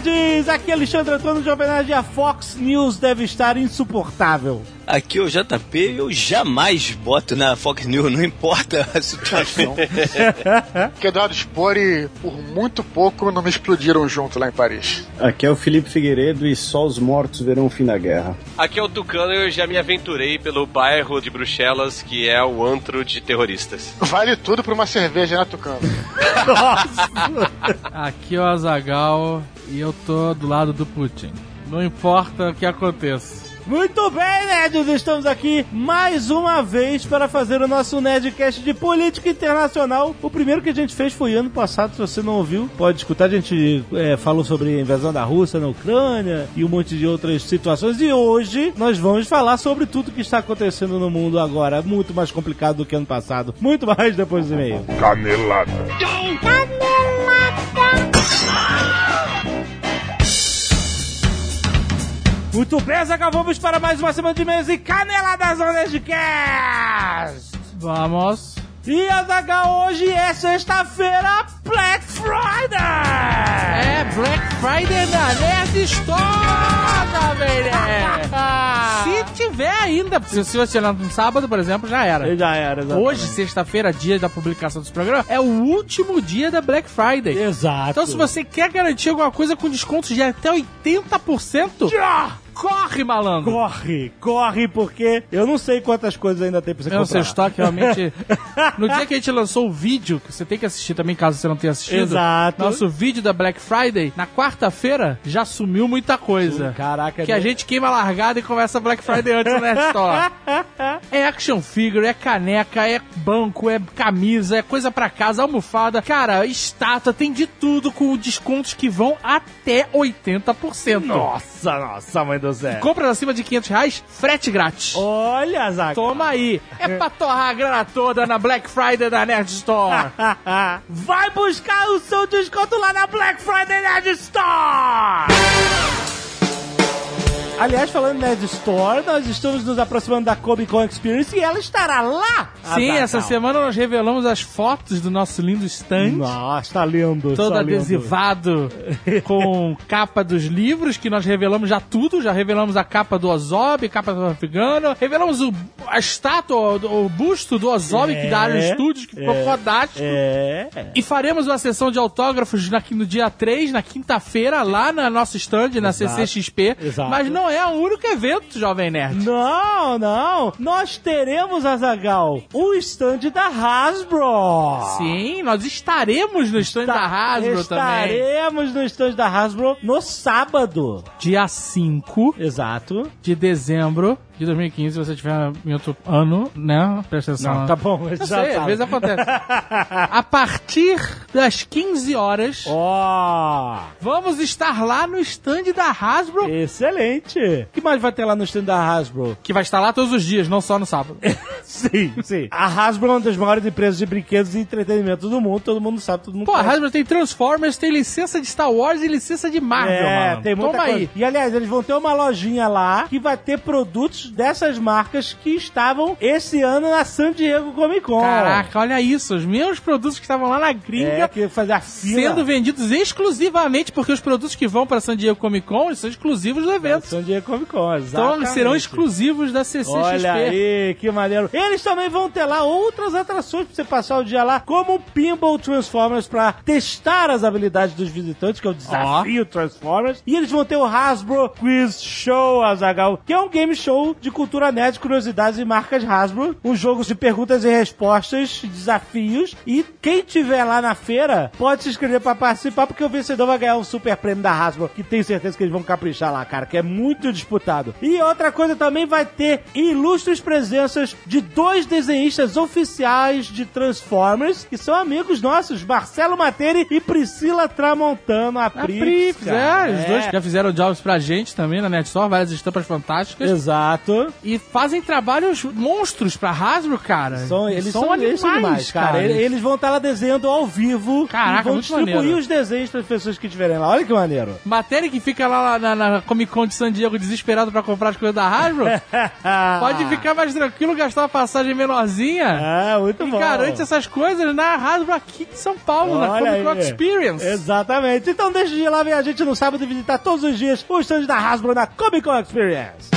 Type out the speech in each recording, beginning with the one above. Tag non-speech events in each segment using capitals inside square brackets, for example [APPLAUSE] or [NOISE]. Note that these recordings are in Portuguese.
Nerds! Aqui é Alexandre Antônio, Jovem Nerd, e a Fox News deve estar insuportável. Aqui é o JP eu jamais boto na Fox News, não importa a situação. que [LAUGHS] Eduardo Spor e por muito pouco não me explodiram junto lá em Paris. Aqui é o Felipe Figueiredo e só os mortos verão o fim da guerra. Aqui é o Tucano e eu já me aventurei pelo bairro de Bruxelas, que é o antro de terroristas. Vale tudo pra uma cerveja, né, Tucano? [LAUGHS] Aqui é o Azagal e eu tô do lado do Putin. Não importa o que aconteça. Muito bem, nerds! Estamos aqui mais uma vez para fazer o nosso Nerdcast de política internacional. O primeiro que a gente fez foi ano passado, se você não ouviu, pode escutar. A gente é, falou sobre a invasão da Rússia na Ucrânia e um monte de outras situações. E hoje nós vamos falar sobre tudo que está acontecendo no mundo agora. Muito mais complicado do que ano passado. Muito mais depois do e-mail. Canelada. Muito bem, Zagal, vamos para mais uma semana de e-mails e caneladas no Nerdcast! Vamos. E Azagal, hoje é sexta-feira, Black Friday! É Black Friday na Nerd Store. [LAUGHS] Se tiver ainda, se você lá no sábado, por exemplo, já era. Já era, exatamente. Hoje, sexta-feira, dia da publicação desse programa, é o último dia da Black Friday. Exato. Então, se você quer garantir alguma coisa com descontos de até 80%, Já! Corre, malandro! Corre, corre, porque eu não sei quantas coisas ainda tem pra você Eu não sei, o comprar. estoque realmente. [LAUGHS] No dia que a gente lançou o vídeo, que você tem que assistir também, caso você não tenha assistido. Exato. Nosso vídeo da Black Friday, na quarta-feira, já sumiu muita coisa. Caraca, Que a né? gente queima a largada e começa a Black Friday antes do Nerd Store. É action figure, é caneca, é banco, é camisa, é coisa pra casa, almofada. Cara, estátua, tem de tudo com descontos que vão até 80%. Nossa, nossa, mãe do céu. Compras acima de 500 reais, frete grátis. Olha, Zagal. Toma aí. É pra torrar a grana toda na Black Friday da Nerd Store. [LAUGHS] Vai buscar o seu desconto lá na Black Friday Nerd Store! Aliás, falando em Nerd Store, nós estamos nos aproximando da Comic Con Experience e ela estará lá! Sim, Azaghal. essa semana nós revelamos as fotos do nosso lindo stand. Nossa, tá lindo. Todo tá lindo. adesivado com [LAUGHS] capa dos livros, que nós revelamos já tudo. Já revelamos a capa do Ozob, capa do Afegano. Revelamos o, a estátua, o, o busto do Ozob, que da Iron Studios, que ficou é, fodástico. É. E faremos uma sessão de autógrafos na- no dia 3, na quinta-feira, lá na nossa stand, na Exato, CCXP. exato. Mas não é o único evento, Jovem Nerd. Não, não. Nós teremos, Azagal, o stand da Hasbro. Sim, nós estaremos no stand da Hasbro também. Estaremos no stand da Hasbro no sábado. Dia 5 Exato. de dezembro de 2015, se você tiver em outro ano, né? Presta atenção. Não, tá bom. Eu já sei, às sabe. vezes acontece. A partir das 15 horas, Ó, vamos estar lá no stand da Hasbro, excelente. O que mais vai ter lá no stand da Hasbro? que vai estar lá todos os dias, não só no sábado. [LAUGHS] Sim, sim. A Hasbro é uma das maiores empresas de brinquedos e entretenimento do mundo. Todo mundo sabe, todo mundo Pô, a conhece. Hasbro tem Transformers, tem licença de Star Wars e licença de Marvel, É, mano. tem muita Toma coisa. aí. E aliás, eles vão ter uma lojinha lá que vai ter produtos dessas marcas que estavam esse ano na San Diego Comic Con. Caraca, olha isso. Os meus produtos que estavam lá na gringa É, que fazer a fila. sendo vendidos exclusivamente porque os produtos que vão pra San Diego Comic Con são exclusivos do evento. San Diego Comic Con, Então exatamente. serão exclusivos da CCXP. Olha aí, que maneiro. Eles também vão ter lá outras atrações pra você passar o dia lá, como o Pinball Transformers pra testar as habilidades dos visitantes, que é o desafio Transformers. E eles vão ter o Hasbro Quiz Show, Azagal, que é um game show de cultura nerd, curiosidades e marcas Hasbro. Um jogo de perguntas e respostas, desafios. E quem tiver lá na feira pode se inscrever pra participar, porque o vencedor vai ganhar um super prêmio da Hasbro, que tenho certeza que eles vão caprichar lá, cara, que é muito disputado. E outra coisa também vai ter ilustres presenças de dois desenhistas oficiais de Transformers, que são amigos nossos, Marcelo Materi e Priscila Tramontano, a, cara. é, os dois já fizeram jobs pra gente também na Net Store, várias estampas fantásticas. Exato. E fazem trabalhos monstros pra Hasbro, cara. São, eles são são, animais, são demais, cara. Eles, eles vão estar lá desenhando ao vivo Caraca, e vão distribuir maneiro. os desenhos para as pessoas que estiverem lá. Olha que maneiro. Matéria que fica lá na, na Comic Con de San Diego desesperado pra comprar as coisas da Hasbro, [LAUGHS] pode ficar mais tranquilo, gastar uma passagem menorzinha. Ah, muito E bom. garante essas coisas na Hasbro aqui de São Paulo, na Olha Comic Con aí. Experience. Exatamente. Então deixa de ir lá ver a gente no sábado e visitar todos os dias o stand da Hasbro na Comic Con Experience.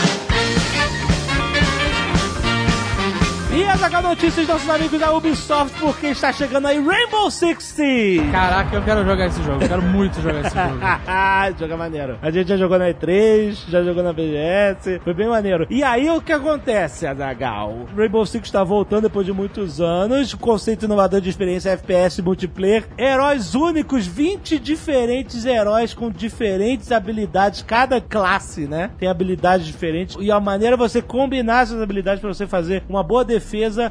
E as H notícias dos nossos amigos da Ubisoft, porque está chegando aí Rainbow Six Siege. Caraca, eu quero jogar esse jogo. Eu quero muito jogar esse jogo. [LAUGHS] Joga maneiro. A gente já jogou na E3, já jogou na BGS, foi bem maneiro. E aí o que acontece, Azagal? Rainbow Six está voltando depois de muitos anos, conceito inovador de experiência FPS multiplayer, heróis únicos, 20 diferentes heróis com diferentes habilidades, cada classe, né? Tem habilidades diferentes e a maneira é você combinar essas habilidades para você fazer uma boa defesa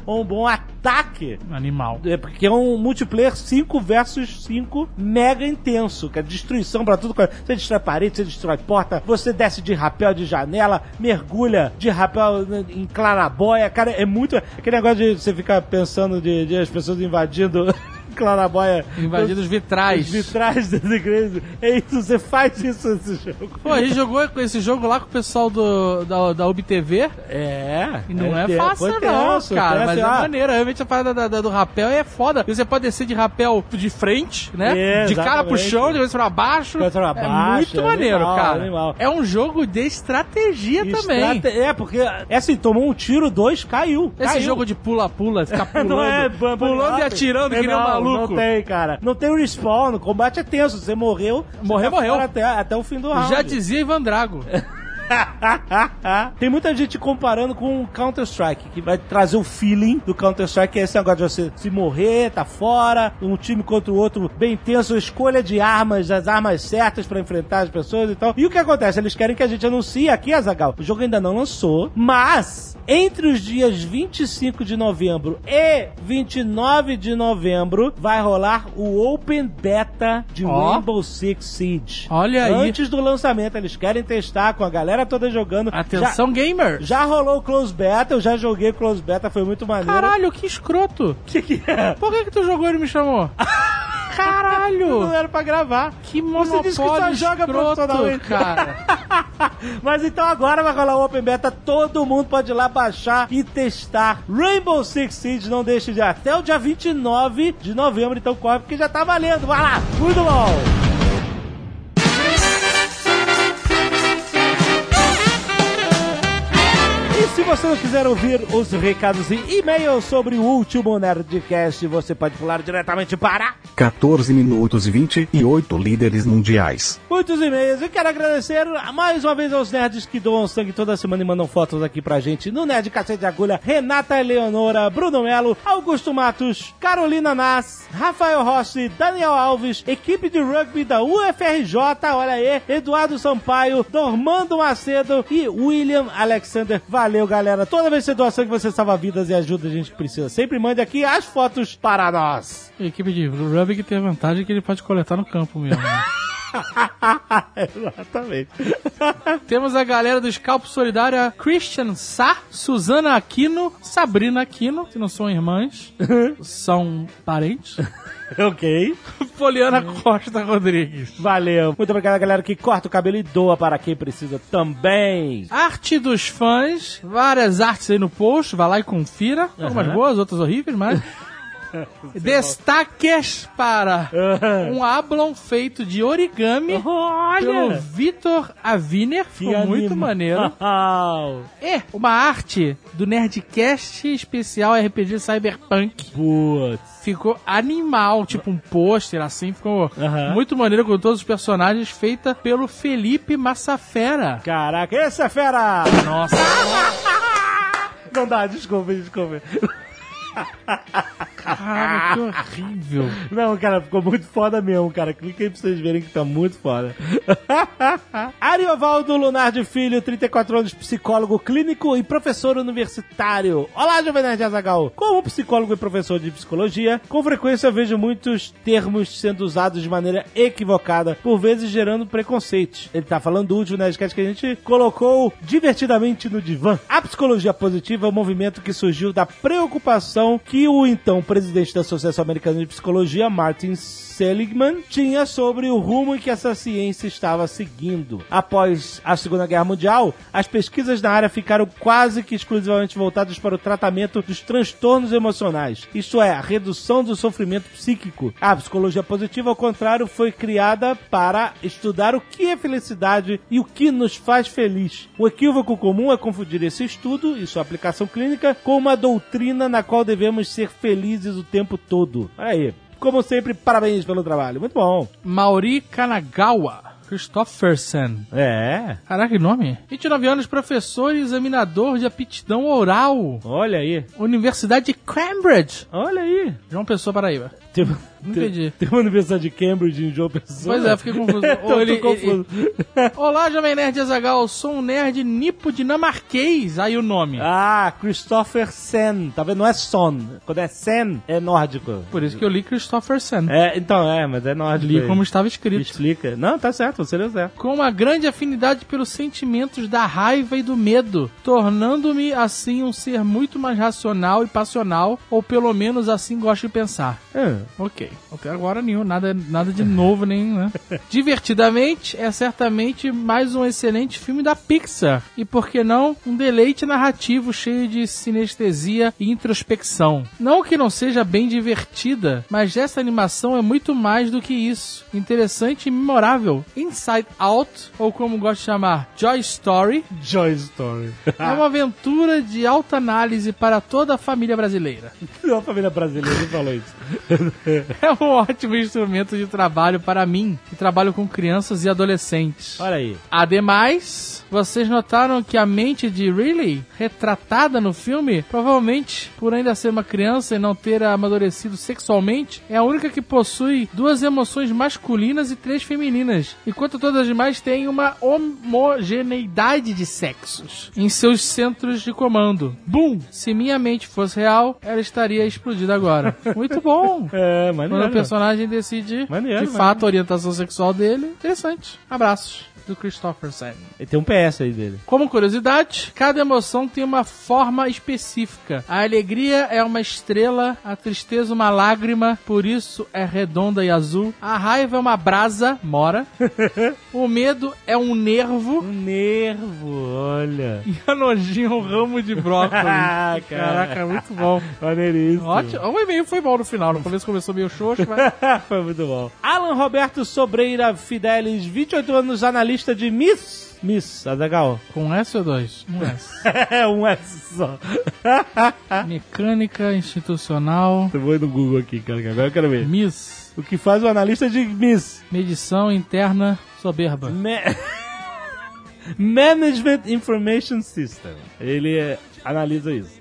ou um bom ataque Animal. é porque é um multiplayer 5 versus 5 mega intenso, que é destruição pra tudo. Você destrói parede, você destrói porta, você desce de rapel de janela, mergulha de rapel em clarabóia. Cara, é muito. Aquele negócio de você ficar pensando de, de as pessoas invadindo. [LAUGHS] Clarabóia. Invadindo os vitrais. Os vitrais da igreja. É isso, você faz isso nesse jogo. Pô, a gente jogou com esse jogo lá com o pessoal do, da, da UBTV. É. E não é, te- fácil, foi não, tenso, cara. Mas é ah, maneiro. Realmente a parada da- da- do rapel é foda. Você pode descer de rapel de frente, né? É, de cara pro chão, de vez pra baixo. De pra é baixo, muito é maneiro, animal, cara. animal. É um jogo de estratégia também. Estrate- É, porque, é assim, tomou um tiro, dois, caiu. Esse caiu. jogo de pula-pula, ficar [LAUGHS] pulando, é pulando e and atirando que nem um Não, maluco. Não tem, cara. Não tem respawn. O combate é tenso. Você morreu. Morreu, tá morreu. Até, até o fim do round. Já dizia Ivan Drago. [LAUGHS] [LAUGHS] Tem muita gente comparando com o Counter-Strike, que vai trazer o feeling do Counter-Strike, que é esse negócio de você se morrer, tá fora, um time contra o outro bem tenso, escolha de armas, as armas certas pra enfrentar as pessoas e tal. E o que acontece? Eles querem que a gente anuncie aqui, Azagal. O jogo ainda não lançou, mas entre os dias 25 de novembro e 29 de novembro vai rolar o Open Beta de Ó. Rainbow Six Siege. Olha aí. Antes do lançamento, eles querem testar com a galera toda jogando. Atenção, gamer. Já, já rolou o Close Beta, eu já joguei o Close Beta, foi muito maneiro. Caralho, que escroto. [LAUGHS] Que, que é? Por que que tu jogou e me chamou? [LAUGHS] Caralho. Não era pra gravar. Que Você disse que só monopólio joga escroto, profissionalmente. cara. [LAUGHS] Mas então agora vai rolar o Open Beta, todo mundo pode ir lá baixar e testar Rainbow Six Siege, não deixe de até o dia 29 de novembro, então corre porque já tá valendo, vai lá, muito bom! Se você não quiser ouvir os recados e e-mails sobre o último Nerdcast, você pode pular diretamente para 14 minutos e 28 líderes mundiais. muitos e-mails. Eu quero agradecer mais uma vez aos nerds que doam sangue toda semana e mandam fotos aqui pra gente no Nerd Cacete de Agulha. Renata Eleonora, Bruno Melo, Augusto Matos, Carolina Nas, Rafael Rossi, Daniel Alves, equipe de rugby da UFRJ, olha aí, Eduardo Sampaio, Dormando Macedo e William Alexander. Valeu, galera. Toda vez que você doa sangue, você salva vidas e ajuda a gente que precisa. Sempre mande aqui as fotos para nós. A equipe de rugby que tem a vantagem que ele pode coletar no campo mesmo. né? [LAUGHS] [LAUGHS] Exatamente. Temos a galera do Scalpo Solidário, a Christian Sá, Suzana Aquino, Sabrina Aquino, que não são irmãs, são parentes. [LAUGHS] ok. Poliana Costa Rodrigues. Valeu. Muito obrigado, galera, que corta o cabelo e doa para quem precisa também. Arte dos fãs, várias artes aí no post, vai lá e confira. Algumas boas, outras horríveis, mas. [LAUGHS] [LAUGHS] Destaques para um ablon feito de origami pelo Olha! Vitor Aviner, ficou Que muito anima- maneiro. [LAUGHS] E uma arte do Nerdcast especial RPG Cyberpunk. Putz. Ficou animal, tipo um pôster assim, ficou Aham. muito maneiro com todos os personagens, feita pelo Felipe Massafera. Caraca, essa é fera! Nossa, [LAUGHS] Não dá, desculpa, desculpa. Cara, que [LAUGHS] horrível. Não, cara, ficou muito foda mesmo, cara. Clica aí pra vocês verem que tá muito foda. [LAUGHS] Ariovaldo Lunardi Filho, 34 anos, psicólogo clínico e professor universitário. Olá, Jovem Nerd Azagal. Como psicólogo e professor de psicologia, com frequência vejo muitos termos sendo usados de maneira equivocada, por vezes gerando preconceitos. Ele tá falando do último Nerdcast que a gente colocou divertidamente no divã. A psicologia positiva é um movimento que surgiu da preocupação que o então presidente da Associação Americana de Psicologia, Martin Seligman, tinha sobre o rumo que essa ciência estava seguindo. Após a Segunda Guerra Mundial, as pesquisas na área ficaram quase que exclusivamente voltadas para o tratamento dos transtornos emocionais, isto é, a redução do sofrimento psíquico. A psicologia positiva, ao contrário, foi criada para estudar o que é felicidade e o que nos faz feliz. O equívoco comum é confundir esse estudo e sua aplicação clínica com uma doutrina na qual devemos ser felizes o tempo todo. Olha aí. Como sempre, parabéns pelo trabalho. Muito bom. Mauri Kanagawa. Christopherson. É. Caraca, que nome? 29 anos, professor e examinador de aptidão oral. Olha aí. Universidade de Cambridge. Olha aí. João Pessoa, Paraíba. Tem, Não tem- entendi. Tem uma universidade de Cambridge em João Pessoa. Pois é, fiquei confuso. [LAUGHS] Ou ele- confuso. [LAUGHS] Olá, Jovem Nerd Azagal. Sou um nerd nipo dinamarquês. Aí o nome. Ah, Christopher Sen. Tá vendo? Não é Son. Quando é Sen, é nórdico. Por isso que eu li Christopherson. É, então, é, mas é nórdico. Li como estava escrito. Explica. Não, tá certo, você leu certo. com uma grande afinidade pelos sentimentos da raiva e do medo, tornando-me assim um ser muito mais racional e passional, ou pelo menos assim gosto de pensar. Ah, Ok, até agora nenhum, nada, nada de novo, nem, né? [LAUGHS] Divertidamente, é certamente mais um excelente filme da Pixar. E por que não, um deleite narrativo cheio de sinestesia e introspecção. Não que não seja bem divertida, mas essa animação é muito mais do que isso. Interessante e memorável. Inside Out, ou como gosto de chamar, Joy Story, Joy Story. é uma aventura de alta análise para toda a família brasileira. [LAUGHS] A família brasileira falou isso. [LAUGHS] É um ótimo instrumento de trabalho para mim, que trabalho com crianças e adolescentes. Olha aí. Ademais, vocês notaram que a mente de Riley, retratada no filme, provavelmente por ainda ser uma criança e não ter amadurecido sexualmente, é a única que possui duas emoções masculinas e três femininas, enquanto todas as demais têm uma homogeneidade de sexos em seus centros de comando. Boom! Se minha mente fosse real, ela estaria explodida agora. Muito bom! [LAUGHS] É, Quando maneiro. o personagem decide, Maneiro, de maneiro. fato, a orientação sexual dele. Interessante. Abraços do Christopherson. E tem um PS aí dele. Como curiosidade, cada emoção tem uma forma específica. A alegria é uma estrela, a tristeza uma lágrima, por isso é redonda e azul. A raiva é uma brasa, mora. [LAUGHS] o medo é um nervo. Um nervo, olha. E a nojinha é um ramo de brócolis. [LAUGHS] Ah, Caraca, muito bom. Maneiríssimo. Ótimo. O e-mail foi bom no final. No começo começou meio xoxo, mas... [LAUGHS] Foi muito bom. Alan Roberto Sobreira Fidelis, 28 anos, analista de Miss. Miss, Azagal. Com S ou dois? Um S. [LAUGHS] É um S só. [LAUGHS] Mecânica institucional. Eu vou no Google aqui, cara, agora eu quero ver. Miss. O que faz o analista de Miss? Medição interna soberba. Ma- [LAUGHS] Management Information System. Ele é, analisa isso.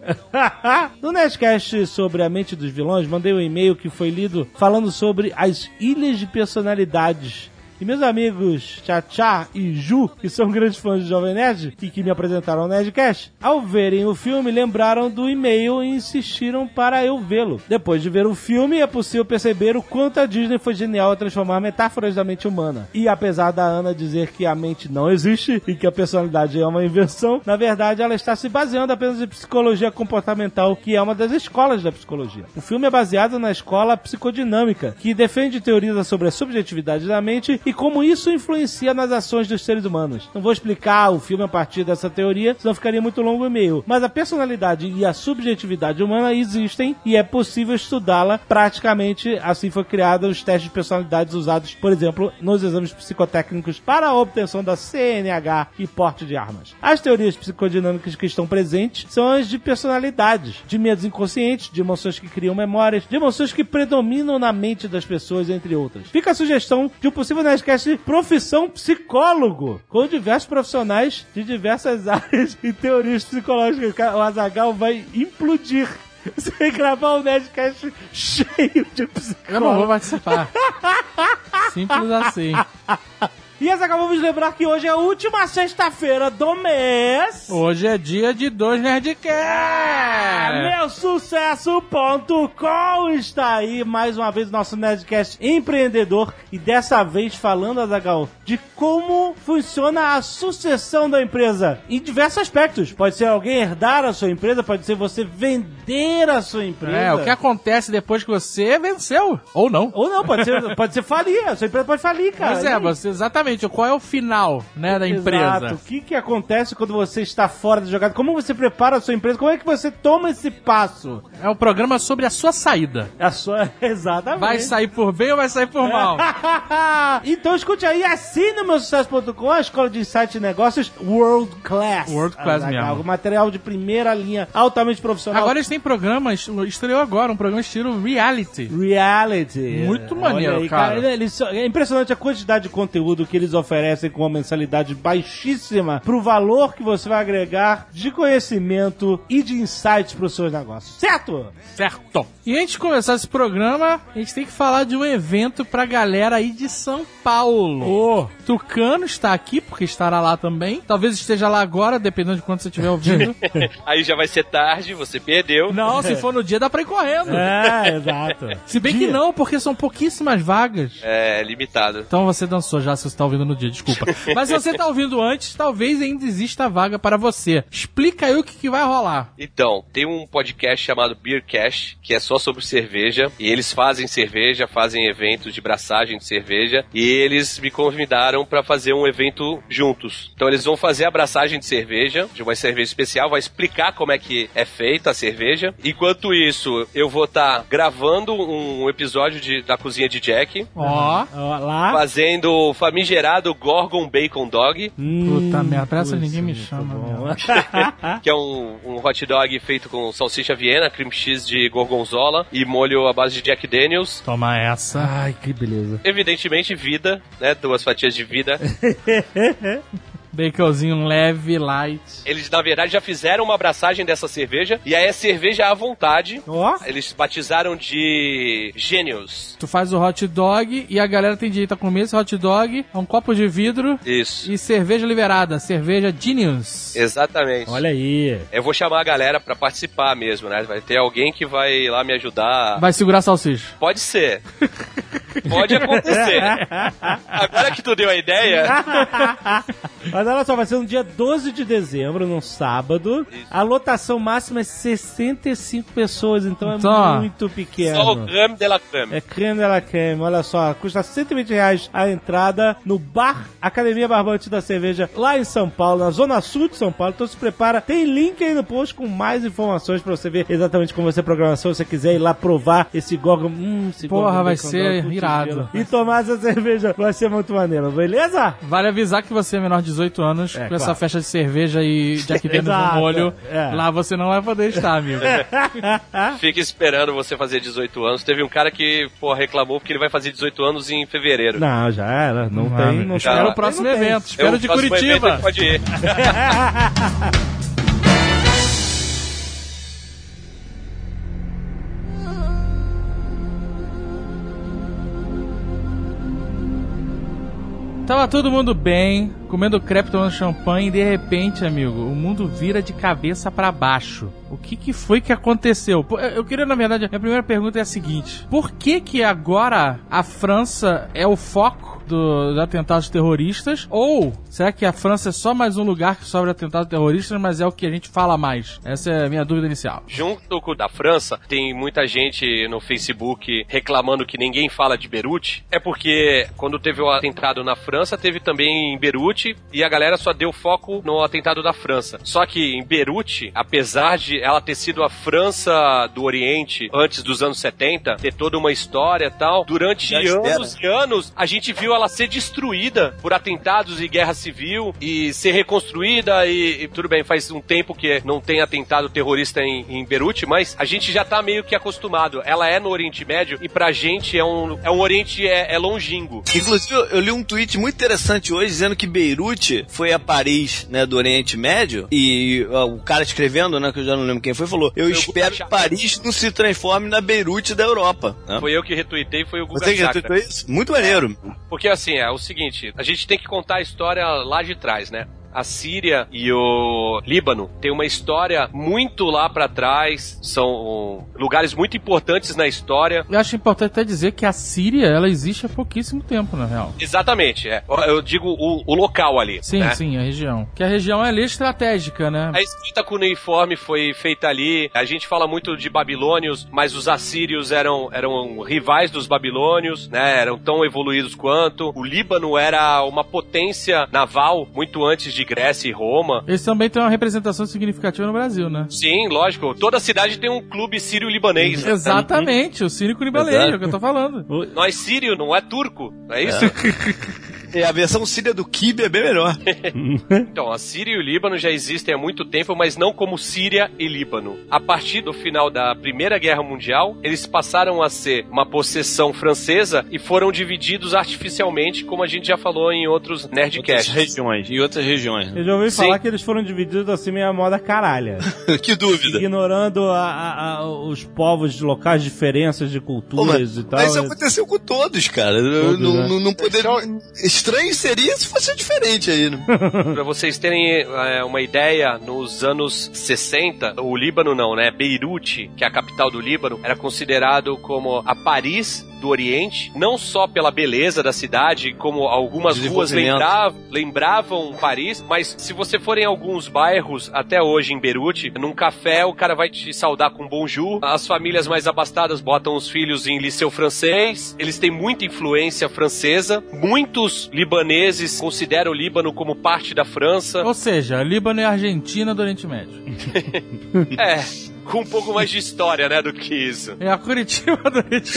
no Nerdcast sobre a mente dos vilões, mandei um e-mail que foi lido falando sobre as ilhas de personalidades. E meus amigos Tchá e Ju, que são grandes fãs de Jovem Nerd e que me apresentaram ao Nerdcast, ao verem o filme lembraram do e-mail e insistiram para eu vê-lo. Depois de ver o filme, é possível perceber o quanto a Disney foi genial a transformar metáforas da mente humana. E apesar da Ana dizer que a mente não existe e que a personalidade é uma invenção, na verdade ela está se baseando apenas em psicologia comportamental, que é uma das escolas da psicologia. O filme é baseado na escola psicodinâmica, que defende teorias sobre a subjetividade da mente e como isso influencia nas ações dos seres humanos. Não vou explicar o filme a partir dessa teoria, senão ficaria muito longo o e-mail. Mas a personalidade e a subjetividade humana existem e é possível estudá-la praticamente. Assim foi criado os testes de personalidades usados, por exemplo, nos exames psicotécnicos para a obtenção da CNH e porte de armas. As teorias psicodinâmicas que estão presentes são as de personalidades, de medos inconscientes, de emoções que criam memórias, de emoções que predominam na mente das pessoas, entre outras. Fica a sugestão de um possível Nerdcast Profissão Psicólogo, com diversos profissionais de diversas [LAUGHS] áreas e teorias psicológicas. O Azagal vai implodir. [LAUGHS] Vai gravar um Nerdcast cheio de psicólogos. Eu não vou participar. Simples assim. [LAUGHS] E essa acabamos de lembrar que hoje é a última sexta-feira do mês. Hoje é dia de dois Nerdcast. Meusucesso.com está aí mais uma vez o nosso Nerdcast empreendedor e dessa vez falando, Azagal, de como funciona a sucessão da empresa em diversos aspectos. Pode ser alguém herdar a sua empresa, pode ser você vender a sua empresa. É, o que acontece depois que você venceu. Ou não. Ou não, pode ser, pode ser falir, a sua empresa pode falir, cara. Pois é, você, exatamente. Qual é o final, né, da empresa? Exato. O que, que acontece quando você está fora da jogada? Como você prepara a sua empresa? Como é que você toma esse passo? É um programa sobre a sua saída. A sua... [LAUGHS] Exatamente. Vai sair por bem ou vai sair por mal? [LAUGHS] então escute aí, assine o meu sucesso.com, a escola de insight e negócios World Class. World class Azaghal, mesmo. Material de primeira linha, altamente profissional. Agora eles têm programas, estreou agora, um programa estilo reality. Reality. Muito maneiro, aí, cara. São- é impressionante a quantidade de conteúdo que eles oferecem com uma mensalidade baixíssima pro valor que você vai agregar de conhecimento e de insights pros seus negócios. Certo? Certo. E antes de começar esse programa, a gente tem que falar de um evento pra galera aí de São Paulo. O Tucano está aqui, porque estará lá também. Talvez esteja lá agora, dependendo de quando você estiver ouvindo. [LAUGHS] Aí já vai ser tarde, você perdeu. não, se for no dia, dá pra ir correndo. É, exato. Se bem que Dia. não, porque são pouquíssimas vagas. É, limitado. Então você dançou já se você tá ouvindo no dia, desculpa. [LAUGHS] Mas se você tá ouvindo antes, talvez ainda exista vaga para você. Explica aí o que, que vai rolar. Então, tem um podcast chamado Beer Cash, que é só sobre cerveja, e eles fazem cerveja, fazem eventos de braçagem de cerveja, e eles me convidaram para fazer um evento juntos. Então eles vão fazer a braçagem de cerveja, de uma cerveja especial, vai explicar como é que é feita a cerveja. Enquanto isso, eu vou estar gravando um episódio de- da cozinha de Jack, Ó. Ó, lá. fazendo o famigerado Gorgon Bacon Dog, Puta merda, putz, ninguém me chama, [LAUGHS] que é um, um hot dog feito com salsicha viena, cream cheese de gorgonzola e molho à base de Jack Daniels. Toma essa. Ai, que beleza. Evidentemente, vida, né? Duas fatias de vida. [LAUGHS] Baconzinho leve, light. Eles, na verdade, já fizeram uma abraçagem dessa cerveja. E aí é cerveja à vontade. Ó. Eles batizaram de Gênios. Tu faz o hot dog e a galera tem direito a comer esse hot dog, a um copo de vidro Isso. e cerveja liberada, cerveja Genius. Exatamente. Olha aí. Eu vou chamar a galera pra participar mesmo, né? Vai ter alguém que vai lá me ajudar. Vai segurar a salsicha. Pode ser. Pode acontecer. [LAUGHS] Agora que tu deu a ideia, [LAUGHS] Mas olha só, vai ser no dia 12 de dezembro, num sábado. A lotação máxima é 65 pessoas, então, Então, é muito pequeno. só o creme de la creme. É creme de la creme, olha só, custa 120 reais a entrada no Bar Academia Barbante da Cerveja, lá em São Paulo, na zona sul de São Paulo. Então se prepara, tem link aí no post com mais informações pra você ver exatamente como vai ser a programação. Se você quiser ir lá provar esse Gorgon, hum, esse Porra, Gorgon vai ser irado. E tomar essa [LAUGHS] cerveja vai ser muito maneiro, beleza? Vale avisar que você é menor de 18 anos, É, com essa claro. festa de cerveja e Jack [LAUGHS] Daniels no molho, é. lá você não vai poder estar, amigo. [LAUGHS] [LAUGHS] Fica esperando você fazer 18 anos. Teve um cara que, pô, reclamou porque ele vai fazer 18 anos em fevereiro. Não, já era, não, Não, tem, não Não o próximo evento, espero É de Curitiba. evento, Pode ir. Tava todo mundo bem, comendo crepe, tomando champanhe, e de repente, amigo, o mundo vira de cabeça pra baixo. O que que foi que aconteceu? Eu queria, na verdade, a primeira pergunta é a seguinte: Por que que agora a França é o foco dos atentados terroristas? Ou será que a França é só mais um lugar que sofre atentados terroristas, mas é o que a gente fala mais? Essa é a minha dúvida inicial. Junto com o da França, tem muita gente no Facebook reclamando que ninguém fala de Beirute. É porque quando teve o atentado na França, teve também em Beirute e a galera só deu foco no atentado da França. Só que em Beirute, apesar de ela ter sido a França do Oriente antes dos anos 70, ter toda uma história e tal, durante Já anos e anos a gente viu ela ela ser destruída por atentados e guerra civil e ser reconstruída e, e tudo bem, faz um tempo que não tem atentado terrorista em, em Beirute, mas a gente já tá meio que acostumado. Ela é no Oriente Médio e pra gente é um, é um Oriente é, é longínquo. Inclusive, eu- eu li um tweet muito interessante hoje dizendo que Beirute foi a Paris, né, do Oriente Médio, e ó, o cara escrevendo, né, que eu já não lembro quem foi, falou: Eu o espero que Paris não se transforme na Beirute da Europa. né? Foi eu que retuitei, foi o Guga Você que retweetou isso? Muito maneiro. Porque assim, é o seguinte, a gente tem que contar a história lá de trás, né? A Síria e o Líbano tem uma história muito lá pra trás, são lugares muito importantes na história. Eu acho importante até dizer que a Síria, ela existe há pouquíssimo tempo, na real. Exatamente, é. Eu digo o, o local ali. Sim, né? sim, a região. Que a região é ali estratégica, né? A escrita cuneiforme foi feita ali. A gente fala muito de babilônios, mas os assírios eram, eram rivais dos babilônios, né? Eram tão evoluídos quanto. O Líbano era uma potência naval muito antes de Grécia e Roma. Eles também têm uma representação significativa no Brasil, né? Sim, lógico. Toda cidade tem um clube sírio-libanês. Exatamente, o Cínico Libanês, é o que eu tô falando. Nós sírio, não é turco, não é isso? É, [LAUGHS] a versão síria do Kibe é bem melhor. [LAUGHS] Então, a Síria e o Líbano já existem há muito tempo, mas não como Síria e Líbano. A partir do final da Primeira Guerra Mundial, eles passaram a ser uma possessão francesa e foram divididos artificialmente, como a gente já falou em outros Outras Nerdcasts. regiões. Em outras regiões. Eu já ouvi Sim. falar que eles foram divididos assim meio a moda caralha. [LAUGHS] que dúvida. ignorando a- a- a- os povos de locais, diferenças de culturas mas, e tal. mas isso aconteceu com todos, cara. Todos, não, né? não, não poder... Estranho seria se fosse diferente aí, né? [LAUGHS] Pra vocês terem é, uma ideia, nos anos 60, o Líbano não, né? Beirute, que é a capital do Líbano, era considerado como a Paris do Oriente, não só pela beleza da cidade, como algumas ruas lembravam, lembravam Paris, mas se você for em alguns bairros, até hoje em Beirute, num café o cara vai te saudar com bonjour, as famílias mais abastadas botam os filhos em liceu francês, eles têm muita influência francesa, muitos libaneses consideram o Líbano como parte da França, Ou seja, Líbano e Argentina do Oriente Médio. [LAUGHS] é... Com um pouco mais de história, né, do que isso. É a Curitiba do Médio.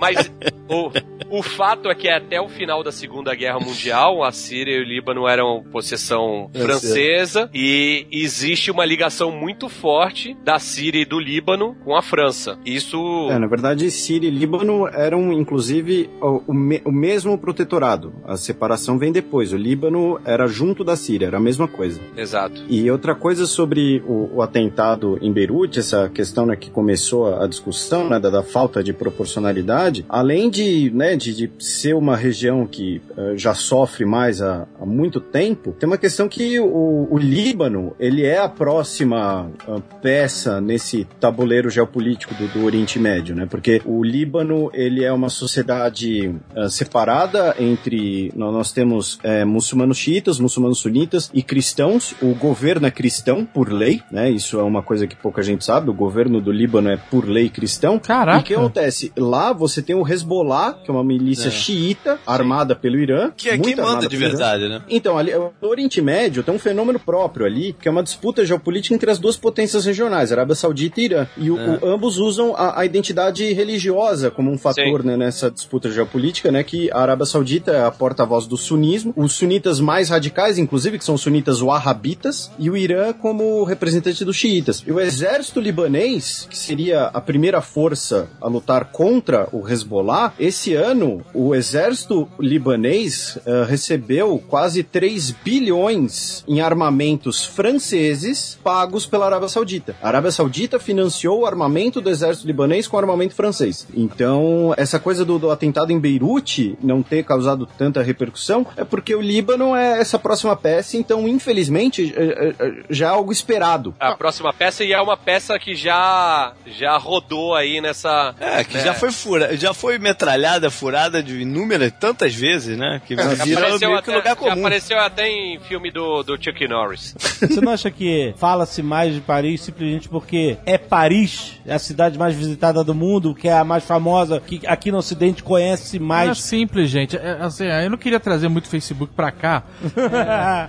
Mas o, o fato é que até o final da Segunda Guerra Mundial, a Síria e o Líbano eram possessão francesa e existe uma ligação muito forte da Síria e do Líbano com a França. Isso. É, na verdade, Síria e Líbano eram, inclusive, o, o me- o mesmo protetorado. A separação vem depois. O Líbano era junto da Síria, era a mesma coisa. Exato. E outra coisa sobre o, o atentado em Beirute, essa questão né, que começou a discussão né, da, da falta de proporcionalidade, além de, né, de, de ser uma região que eh, já sofre mais há, há muito tempo, tem uma questão que o, o Líbano ele é a próxima ah, peça nesse tabuleiro geopolítico do, do Oriente Médio, né? Porque o Líbano ele é uma sociedade ah, separada entre nó- nós temos eh, muçulmanos xiitas, muçulmanos sunitas e cristãos. O governo é cristão por lei, né? Isso é uma coisa que pouca gente sabe. O governo do Líbano é por lei cristão. Caraca. E o que acontece? Lá você tem o Hezbollah, que é uma milícia É. xiita, armada pelo Irã. Que é quem manda de verdade, né? Então, ali, no Oriente Médio tem um fenômeno próprio ali, que é uma disputa geopolítica entre as duas potências regionais, Arábia Saudita e Irã. E o- É. o- ambos usam a, a identidade religiosa como um fator Sim. né, nessa disputa geopolítica, né? Que a Arábia Saudita é a porta-voz do sunismo, os sunitas mais radicais, inclusive, que são os sunitas wahhabitas, e o Irã como representante dos xiitas. E o exército libanês, que seria a primeira força a lutar contra o Hezbollah, esse ano o exército libanês eh, recebeu quase 3 bilhões em armamentos franceses pagos pela Arábia Saudita. A Arábia Saudita financiou o armamento do exército libanês com armamento francês. Então, essa coisa do, do atentado em Beirute não ter causado tanta repercussão é porque o Líbano é essa próxima peça, então, infelizmente, eh, eh, já é algo esperado. A próxima peça e é uma peça que já já rodou aí nessa. É, que né? já foi fura, já foi metralhada, furada de inúmeras, tantas vezes, né? Que Já virou apareceu, meio que até, lugar já comum. apareceu até em filme do, do Chuck Norris. [LAUGHS] Você não acha que fala-se mais de Paris simplesmente porque é Paris, é a cidade mais visitada do mundo, que é a mais famosa, que aqui no Ocidente conhece é mais. simples, gente. É, assim, eu não queria trazer muito Facebook pra cá. [LAUGHS]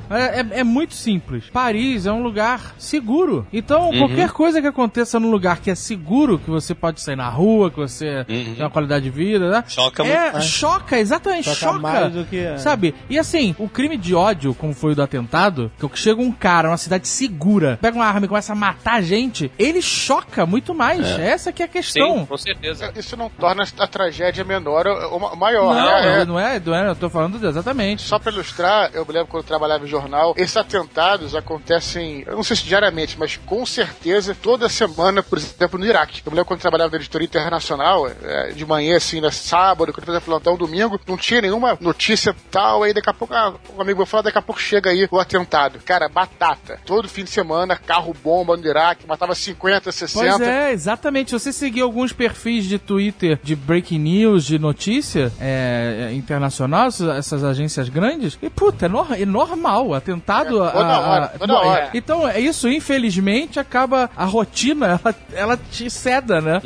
É, é- é muito simples. Paris é um lugar seguro. Então, qualquer coisa que aconteça num lugar que é seguro, que você pode sair na rua, que você tem uma qualidade de vida, né? Choca é, muito mais. choca, exatamente, Choca choca. mais do que- Sabe? E assim, o crime de ódio, como foi o do atentado, que chega um cara numa cidade segura, pega uma arma e começa a matar gente, ele choca muito mais. Essa que é a questão. Sim, com certeza. Isso não torna a tragédia menor ou maior, Não, né? É- não é, não é, eu tô falando de- exatamente. Só pra ilustrar, eu me lembro quando eu trabalhava em jornal, esses atentados acontecem, eu não sei se diariamente, mas com certeza toda semana, por exemplo, no Iraque. Eu me lembro quando trabalhava na editoria internacional, é, de manhã, assim, na sábado, quando eu fazia plantão, domingo, não tinha nenhuma notícia tal, aí daqui a pouco, ah, um amigo vai falar, daqui a pouco chega aí o atentado. Cara, batata. Todo fim de semana, carro bomba no Iraque, matava 50, 60. Pois é, exatamente. Você seguir alguns perfis de Twitter de breaking news, de notícia é, é, internacional, essas, agências grandes, e puta, é, nor- é normal. Atentado. É, toda a- a- hora, toda Bom, hora. Então, é isso, infelizmente, acaba a rotina, ela, ela te ceda, né?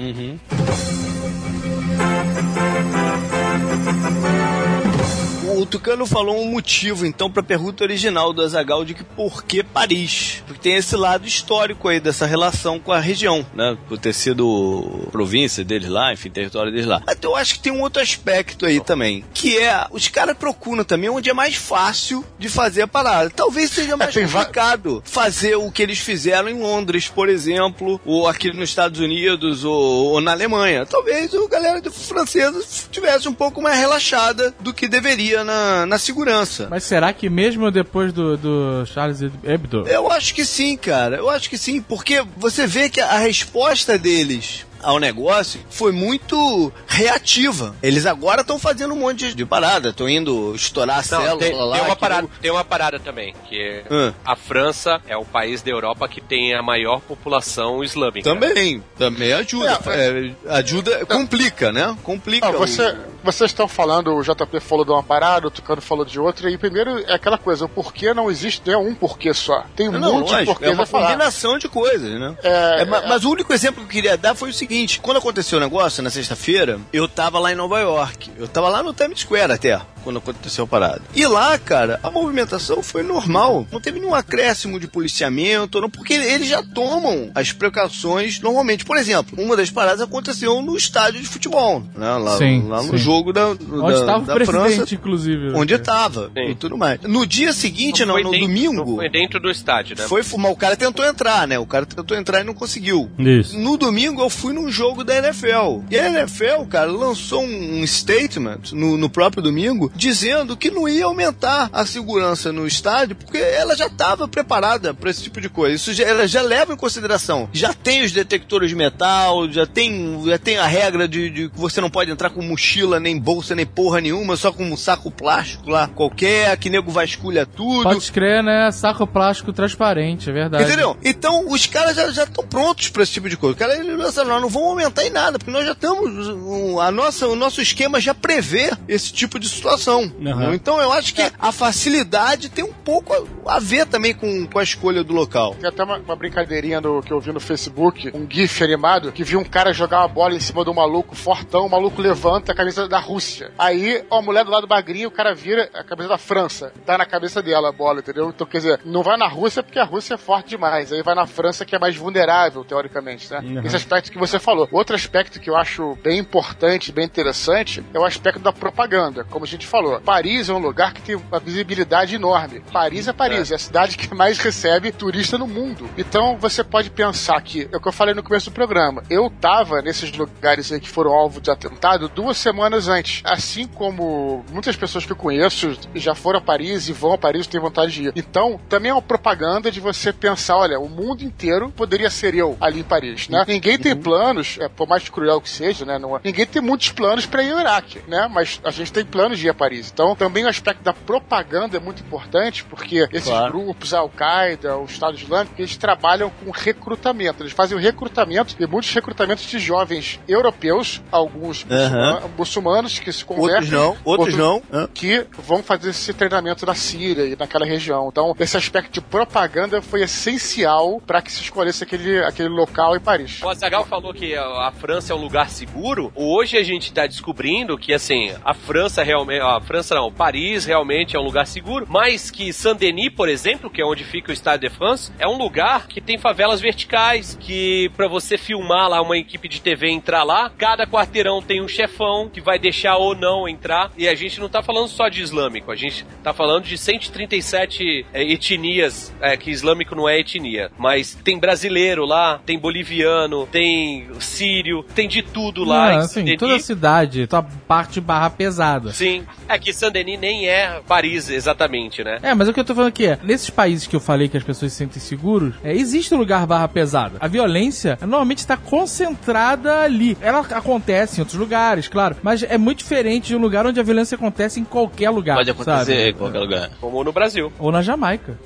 O Tucano falou um motivo, então, pra pergunta original do Azagal de que por que Paris? Porque tem esse lado histórico aí dessa relação com a região, né? Por ter sido província deles lá, enfim, território deles lá. Mas eu acho que tem um outro aspecto aí também, que é os caras procuram também onde é mais fácil de fazer a parada. Talvez seja mais tem va- complicado fazer o que eles fizeram em Londres, por exemplo, ou aqui nos Estados Unidos, ou, ou na Alemanha. Talvez o galera de francesa tivesse um pouco mais relaxada do que deveria na, na segurança. Mas será que mesmo depois do, do Charles Hebdo, Eu acho que sim, cara. Eu acho que sim, porque você vê que a resposta deles ao negócio foi muito reativa. Eles agora estão fazendo um monte de parada, estão indo estourar a Não, célula tem, lá. tem uma parada, não- tem uma parada também, que é Ah. a França é o país da Europa que tem a maior população islâmica. Também, também ajuda. É, ajuda, complica, né? Complica. Ah, o- você, vocês estão falando, o JP falou de uma parada, o Tucano falou de outra, e primeiro é aquela coisa, o porquê não existe não é um porquê só. Tem um Não, monte de porquês é uma a falar. combinação de coisas, né? É, É, ma- é- mas o único exemplo que eu queria dar foi o seguinte: quando aconteceu o negócio, na sexta-feira, eu tava lá em Nova York. Eu tava lá no Times Square até, quando aconteceu a parada. E lá, cara, a movimentação foi normal. Não teve nenhum acréscimo de policiamento, não, porque eles já tomam as precauções normalmente. Por exemplo, uma das paradas aconteceu no estádio de futebol, né? Lá, Sim, lá no sim. jogo da, onde da, estava o presidente, França. inclusive. Onde estava e tudo mais. No dia seguinte, Não não, foi no dentro- domingo. não Foi dentro do estádio, né? Foi fumar. O cara tentou entrar, né? O cara tentou entrar e não conseguiu. Isso. No domingo eu fui num jogo da NFL. E a NFL, cara, lançou um statement no, no próprio domingo dizendo que não ia aumentar a segurança no estádio porque ela já estava preparada para esse tipo de coisa. Isso já, ela já leva em consideração. Já tem os detectores de metal, já tem, já tem a regra de, de que você não pode entrar com mochila, nem bolsa, nem porra nenhuma, só com um saco plástico lá qualquer, que nego vasculha tudo. Pode crer, né? Saco plástico transparente, é verdade. Entendeu? Então, os caras já estão prontos para esse tipo de coisa. Caras eles pensaram, nós não vamos aumentar em nada, porque nós já estamos. o- A nossa, o nosso esquema já prevê esse tipo de situação. entendeu? Então, eu acho que a facilidade tem um pouco a, a ver também com, com a escolha do local. Tem até uma, uma brincadeirinha do, que eu vi no Facebook, um GIF animado, que viu um cara jogar uma bola em cima do maluco fortão, o maluco levanta a camisa da Rússia. Aí, ó, a mulher do lado magrinho, o cara vira a camisa da França. Tá na cabeça dela a bola, entendeu? Então, quer dizer, não vai na Rússia porque a Rússia é forte demais. Aí vai na França que é mais vulnerável, teoricamente, né? Esse aspecto que você falou. Outro aspecto que eu acho bem importante, bem interessante, é o aspecto da propaganda. Como a gente falou, Paris é um lugar que tem uma visibilidade enorme. Paris é Paris, é, a cidade que mais recebe turista no mundo. Então você pode pensar que, é o que eu falei no começo do programa, eu tava nesses lugares aí que foram alvo de atentado duas semanas antes. Assim como muitas pessoas que eu conheço já foram a Paris e vão a Paris e têm vontade de ir. Então, também é uma propaganda de você pensar, olha, o mundo inteiro poderia ser eu ali em Paris, né? Ninguém tem planos, é, por mais cruel que seja, né? Não ninguém tem muitos planos para ir ao Iraque, né? Mas a gente tem planos de ir a Paris. Então, também o aspecto da propaganda é muito importante, porque esses Claro. grupos, a Al-Qaeda, o Estado Islâmico, eles trabalham com recrutamento. Eles fazem o recrutamento e muitos recrutamentos de jovens europeus, alguns muçulma- muçulmanos que se convertem. Outros não, outros não. Hã? Que vão fazer esse treinamento na Síria e naquela região. Então, esse aspecto de propaganda foi essencial para que se escolhesse aquele, aquele local em Paris. O Azagal falou que a, França é um lugar seguro, hoje a gente tá descobrindo que, assim, a França realmente, a França não, Paris realmente é um lugar seguro, mas que Saint-Denis, por exemplo, que é onde fica o Stade de France, é um lugar que tem favelas verticais, que para você filmar lá uma equipe de TV entrar lá, cada quarteirão tem um chefão que vai deixar ou não entrar, e a gente não tá falando só de islâmico, a gente tá falando de 137 é, etnias, é, que islâmico não é etnia, mas tem brasileiro lá, tem boliviano, tem sírio, tem de tudo lá. Ah, em assim, toda a cidade, tua parte barra pesada. Sim, é que Saint-Denis nem é Paris exatamente, né? É, mas o que eu tô falando aqui é, nesses países que eu falei que as pessoas se sentem seguros, é, existe um lugar barra pesada. A violência normalmente está concentrada ali. Ela acontece em outros lugares, claro, mas é muito diferente de um lugar onde a violência acontece em qualquer lugar. Pode acontecer sabe? em qualquer lugar. Como no Brasil. Ou na Jamaica.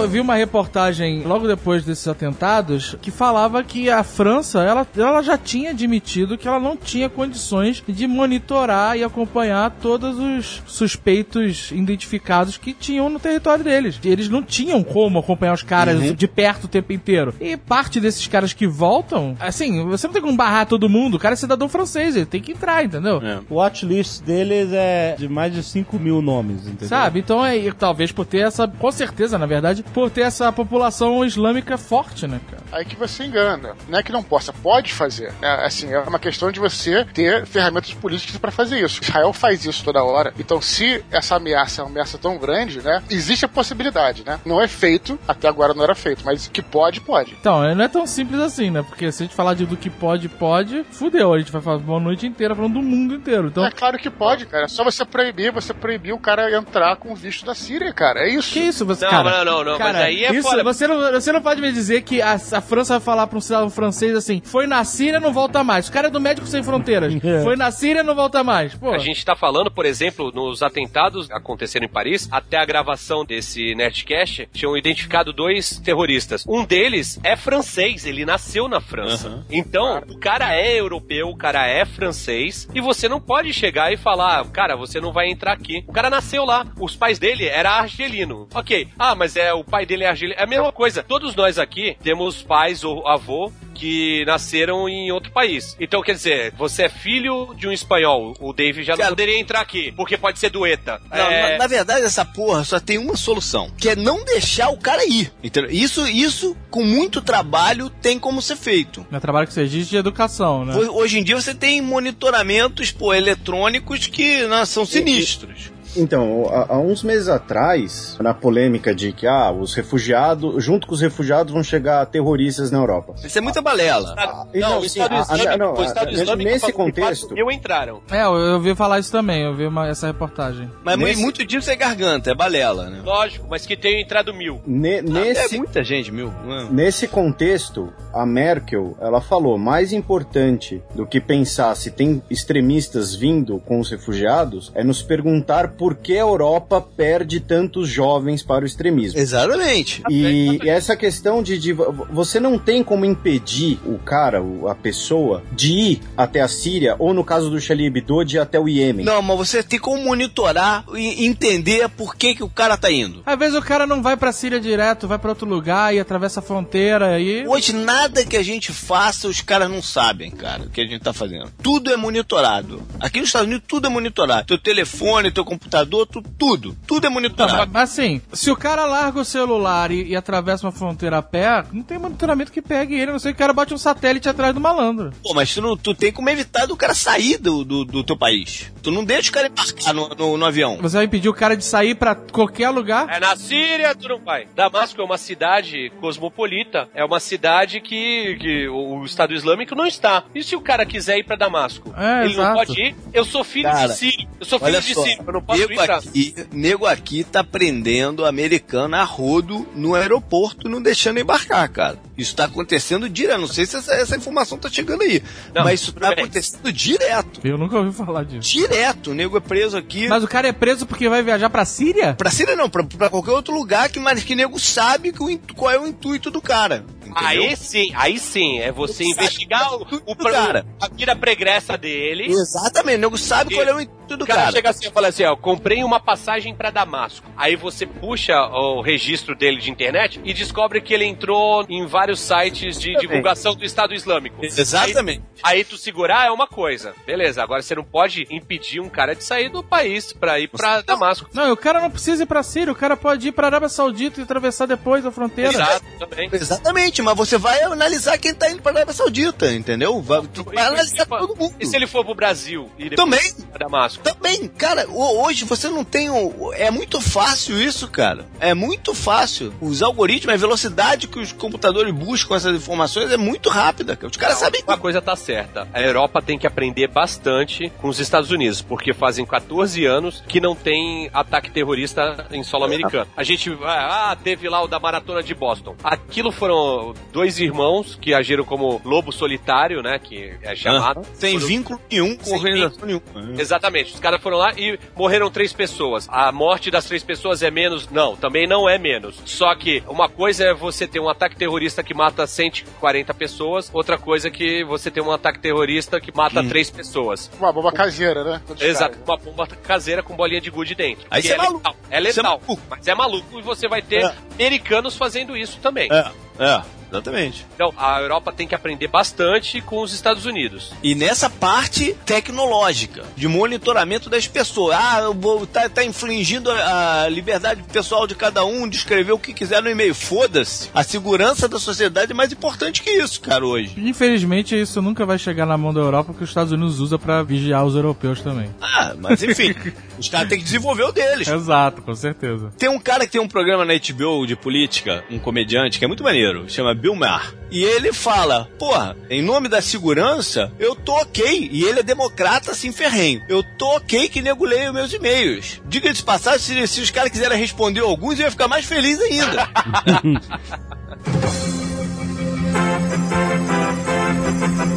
Eu vi uma reportagem logo depois desses atentados que falava que a França ela, ela já tinha admitido que ela não tinha condições de monitorar e acompanhar todos os suspeitos identificados que tinham no território deles. Eles não tinham como acompanhar os caras de perto o tempo inteiro. E parte desses caras que voltam, assim, você não tem como barrar todo mundo. O cara é cidadão francês, ele tem que entrar, entendeu? O watchlist deles é de mais de 5 mil nomes, entendeu? Sabe? Então é talvez por ter essa, com certeza, na verdade, por ter essa população islâmica forte, né, cara? Aí que você engana. Não é que não possa, pode fazer. né? Assim, é uma questão de você ter ferramentas políticas para fazer isso. Israel faz isso toda hora. Então, se essa ameaça é uma ameaça tão grande, né? Existe a possibilidade, né? Não é feito, até agora não era feito, mas que pode, pode. Então, não é tão simples assim, né? Porque se a gente falar de do que pode, pode, fudeu. A gente vai falar uma noite inteira falando do mundo inteiro. Então, É claro que pode, cara. É só você proibir, você proibir o cara entrar com o visto da Síria, cara. É isso. que isso, você, Não, cara? não, não, não, cara, mas aí é isso, fora. Você não, você não pode me dizer que a, a França vai falar pra um cidadão francês assim, foi na Síria, não volta mais. O cara é do Médico Sem Fronteiras. [LAUGHS] É. Foi na Síria, não volta mais. Pô, A gente tá falando, por exemplo, nos atentados que aconteceram em Paris, até a gravação desse Nerdcast, tinham identificado dois terroristas. Um deles é francês, ele nasceu na França. Então, o cara é europeu, o cara é francês, e você não pode chegar e falar, cara, você não vai entrar aqui. O cara nasceu lá, os pais dele eram argelino. Ok, ah, mas é o pai dele é argelino. É a mesma coisa. Todos nós aqui temos pais ou avô que nasceram em outro país. Então, quer dizer, você é filho de um espanhol. O Dave já não Cara, poderia entrar aqui, porque pode ser do ETA. Não, É, na, na verdade, essa porra só tem uma solução, que é não deixar o cara ir. Entendeu? Isso, isso, com muito trabalho, tem como ser feito. é trabalho que você diz de educação, né? Ho- Hoje em dia você tem monitoramentos pô, eletrônicos que né, são sinistros. Então, há, há uns meses atrás, na polêmica de que ah, os refugiados, junto com os refugiados, vão chegar terroristas na Europa. Isso é muita balela. Ah, não, não, o sim, Estado a- Islâmico, não, o Estado a- Islâmico nesse contexto- 4 mil entraram. É, eu, eu ouvi falar isso também, eu vi uma- essa reportagem. Mas Nesse- muito disso é garganta, é balela, né? Lógico, mas que tenham entrado mil. Ne- É nesse, muita gente, mil. né? Nesse contexto, a Merkel, ela falou, mais importante do que pensar se tem extremistas vindo com os refugiados, é nos perguntar por que a Europa perde tantos jovens para o extremismo. Exatamente. E, e essa questão de, de vo- você não tem como impedir o cara, a pessoa, de ir até a Síria, ou no caso do Charlie Hebdo, de ir até o Iêmen. Não, mas você tem como monitorar e entender por que, que o cara tá indo. Às vezes o cara não vai pra Síria direto, vai pra outro lugar e atravessa a fronteira e. Hoje, nada que a gente faça, os caras não sabem, cara, o que a gente tá fazendo. Tudo é monitorado. Aqui nos Estados Unidos, tudo é monitorado. Teu telefone, teu computador, tu- tudo. Tudo é Não, monitorado. mas, mas assim, se o cara larga o celular e, e atravessa uma fronteira a pé, não tem monitoramento que pegue ele, a não sei que o cara bote um satélite atrás do malandro. Pô, mas tu, não, tu tem como evitar do cara sair do, do, do teu país. Tu não deixa o cara embarcar no, no, no avião. Você vai impedir o cara de sair pra qualquer lugar? É na Síria, tu não vai. Damasco é uma cidade cosmopolita, é uma cidade que, que o Estado Islâmico não está. E se o cara quiser ir pra Damasco? É, ele não exato. pode ir? Eu sou filho Cara, de Sírio. Eu sou filho de só, Sírio, eu não posso nego aqui, nego aqui tá prendendo americano a rodo no aeroporto, não deixando embarcar, cara. Isso tá acontecendo direto. Não sei se essa, essa informação tá chegando aí. Não, mas isso tá bem. acontecendo direto. Eu nunca ouvi falar disso. Direto. O nego é preso aqui. Mas o cara é preso porque vai viajar pra Síria? Pra Síria não, pra, pra qualquer outro lugar que, mas que nego sabe que o qual é o intuito do cara. Entendeu? Aí sim, aí sim, é você investigar o, o cara. a vida pregressa dele. Exatamente, o nego sabe E- qual é o intuito do O cara, cara. chega assim e fala assim, ó, comprei uma passagem pra Damasco. Aí você puxa o registro dele de internet e descobre que ele entrou em vários sites de divulgação do Estado Islâmico. Exatamente. Aí, aí tu segurar é uma coisa. Beleza, agora você não pode impedir um cara de sair do país pra ir pra Damasco. Não, o cara não precisa ir pra Síria, o cara pode ir pra Arábia Saudita e atravessar depois a fronteira. Exato, também. Exatamente, mas você vai analisar quem tá indo pra Arábia Saudita, entendeu? Vai, tu vai E- analisar todo mundo. E se ele for pro Brasil e depois Também. pra Damasco? Também, cara, ho- você não tem. o- É muito fácil isso, cara. É muito fácil. Os algoritmos, a velocidade que os computadores buscam essas informações é muito rápida. cara. Os caras sabem. Uma coisa tá certa. A Europa tem que aprender bastante com os Estados Unidos, porque fazem 14 anos que não tem ataque terrorista em solo americano. A gente, ah, teve lá o da maratona de Boston. Aquilo foram dois irmãos que agiram como lobo solitário, né, que é chamado. Sem Foram- vínculo nenhum com Sem organização nenhuma. Exatamente. Os caras foram lá e morreram três pessoas. A morte das três pessoas é menos? Não, também não é menos. Só que uma coisa é você ter um ataque terrorista que mata 140 pessoas, outra coisa é que você tem um ataque terrorista que mata três pessoas. Uma bomba caseira, né? Os Exato, uma bomba caseira com bolinha de gude dentro. Aí Que você é é maluco. letal. É Você é letal, maluco. mas é maluco e você vai ter É. americanos fazendo isso também. É, é, exatamente. Então, a Europa tem que aprender bastante com os Estados Unidos. E nessa parte tecnológica, de monitoramento das pessoas. Ah, eu vou, tá, tá infringindo a, a liberdade pessoal de cada um de escrever o que quiser no e-mail. Foda-se. A segurança da sociedade é mais importante que isso, cara, hoje. Infelizmente, isso nunca vai chegar na mão da Europa, porque os Estados Unidos usa pra vigiar os europeus também. Ah, mas enfim, [LAUGHS] os caras têm que desenvolver o deles. Exato, com certeza. Tem um cara que tem um programa na HBO de política, um comediante, que é muito maneiro, chama Bill Maher. E ele fala, porra, em nome da segurança, eu tô ok. E ele é democrata assim ferrenho. Eu tô ok que nego leia meus e-mails. Diga de passagem, se, se os caras quiserem responder alguns, eu ia ficar mais feliz ainda.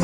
[LAUGHS]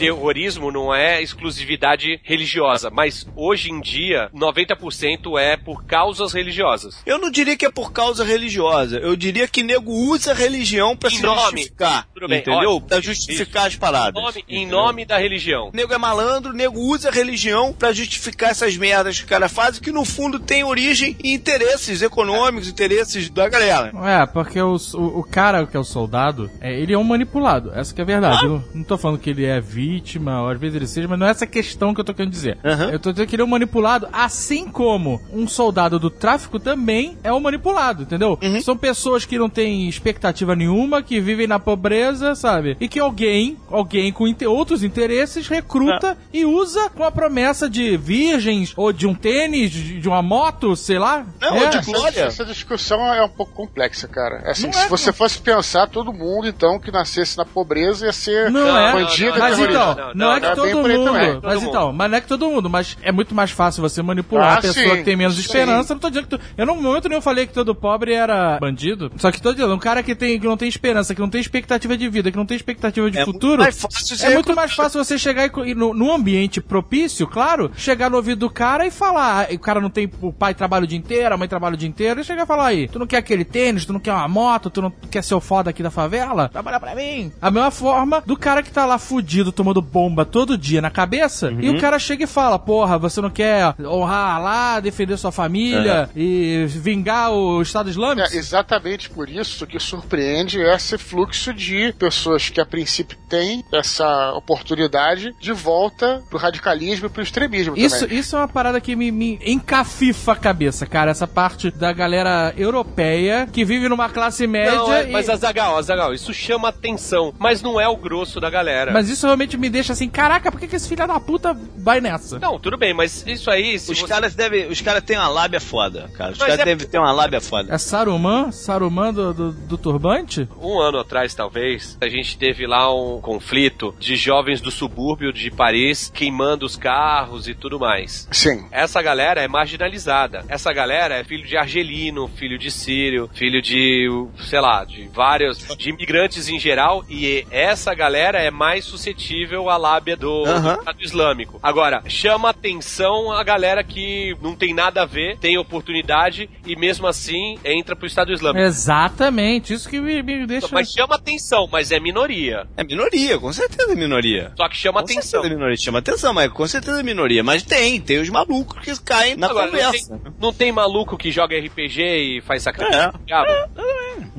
terrorismo não é exclusividade religiosa, mas hoje em dia 90% é por causas religiosas. eu não diria que é por causa religiosa. Eu diria que nego usa a religião pra Em se nome. justificar. Tudo bem, entendeu? Pra justificar as paradas. Em nome, em nome da religião. Nego é malandro, nego usa a religião pra justificar essas merdas que o cara faz, que no fundo tem origem em interesses econômicos, interesses da galera. É, porque o, o, o cara que é o soldado, é, ele é um manipulado. Essa que é a verdade. Eu não tô falando que ele é vítima, ou às vezes ele seja, mas não é essa questão que eu tô querendo dizer. Aham. Eu tô dizendo que ele é um manipulado, assim como um soldado do tráfico também é um manipulado, entendeu? São pessoas que não têm expectativa nenhuma, que vivem na pobreza, sabe? E que alguém, alguém com inte- outros interesses, recruta e usa com a promessa de virgens, ou de um tênis, de, uma moto, sei lá. Não, é. ou de Essa, glória. essa discussão é um pouco complexa, cara. É assim, Não se é, você fosse pensar, todo mundo, então, que nascesse na pobreza ia ser Não é. bandido não, Mas terrorista. Então, Não, não, não, é que todo mundo. todo mas mundo. então, mas não é que todo mundo, mas é muito mais fácil você manipular Ah, a pessoa sim, que tem menos sim. esperança. Não tô dizendo que tu, eu não, no momento nenhum falei que todo pobre era bandido. Só que tô dizendo, um cara que, tem, que não tem esperança, que não tem expectativa de vida, que não tem expectativa de É futuro. muito É muito mais fácil você chegar e, e no, num ambiente propício, claro, chegar no ouvido do cara e falar. ah, O cara não tem. O pai trabalha o dia inteiro, a mãe trabalha o dia inteiro, e chegar e falar aí: tu não quer aquele tênis, tu não quer uma moto, tu não quer ser o foda aqui da favela? Trabalha pra mim. A mesma forma do cara que tá lá fudido, tomando bomba todo dia na cabeça, e o cara chega e fala: porra, você não quer honrar lá, defender sua família e vingar o Estado Islâmico? É exatamente por isso que surpreende esse fluxo de pessoas que a princípio têm essa oportunidade de volta pro radicalismo e pro extremismo Isso, também. isso é uma parada que me, me encafifa a cabeça, cara. Essa parte da galera europeia que vive numa classe média. Não, é, e- mas Azagal, Azagal, isso chama atenção, mas não é o grosso da galera. Mas isso realmente me deixa assim, caraca, por que, que esse filho da puta vai nessa? Não, tudo bem, mas isso aí. Os você... caras devem. Os caras têm uma lábia foda, cara. Os Mas caras é- devem ter uma lábia foda. É Saruman? Saruman do, do, do turbante? Um ano atrás, talvez, a gente teve lá um conflito de jovens do subúrbio de Paris queimando os carros e tudo mais. Sim. Essa galera é marginalizada. Essa galera é filho de argelino, filho de sírio, filho de, sei lá, de vários, de imigrantes em geral, e essa galera é mais suscetível à lábia do, do. Estado Islâmico. Agora, chama atenção a galera que não tem nada a ver, tem oportunidade e mesmo assim entra pro Estado Islâmico. Exatamente, isso que me, me deixa. Mas chama atenção, mas é minoria. É minoria, com certeza é minoria. Só que chama Com atenção. certeza é minoria. Chama atenção, mas com certeza é minoria. Mas tem, tem os malucos que caem na Agora, não conversa. tem, não tem maluco que joga RPG e faz sacrifício? É. do diabo?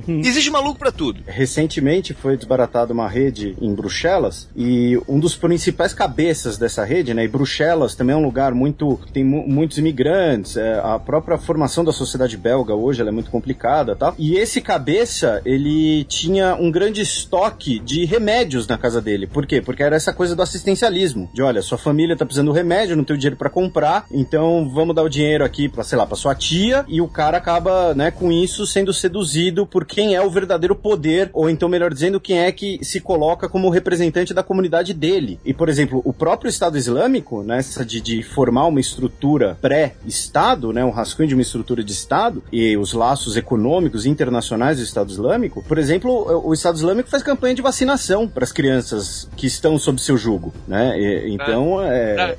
Existe maluco pra tudo. Recentemente foi desbaratada uma rede em Bruxelas e um dos principais cabeças dessa rede, né? E Bruxelas também é um lugar muito tem mu- muitos imigrantes, é, a própria formação da sociedade belga hoje é muito complicada, tá? E esse cabeça ele tinha um grande estoque de remédios na casa dele. Por quê? Porque era essa coisa do assistencialismo, de olha, sua família tá precisando de remédio, não tem o dinheiro pra comprar, então vamos dar o dinheiro aqui para sei lá, para sua tia e o cara acaba, né, com isso sendo seduzido por quem é o verdadeiro poder, ou então, melhor dizendo, quem é que se coloca como representante da comunidade dele. E, por exemplo, o próprio Estado Islâmico, nessa de, de formar uma estrutura pré-Estado, né, um rascunho de uma estrutura de Estado, e os laços econômicos internacionais do Estado Islâmico, por exemplo, o Estado Islâmico faz campanha de vacinação para as crianças que estão sob seu jugo, né? E- então, é...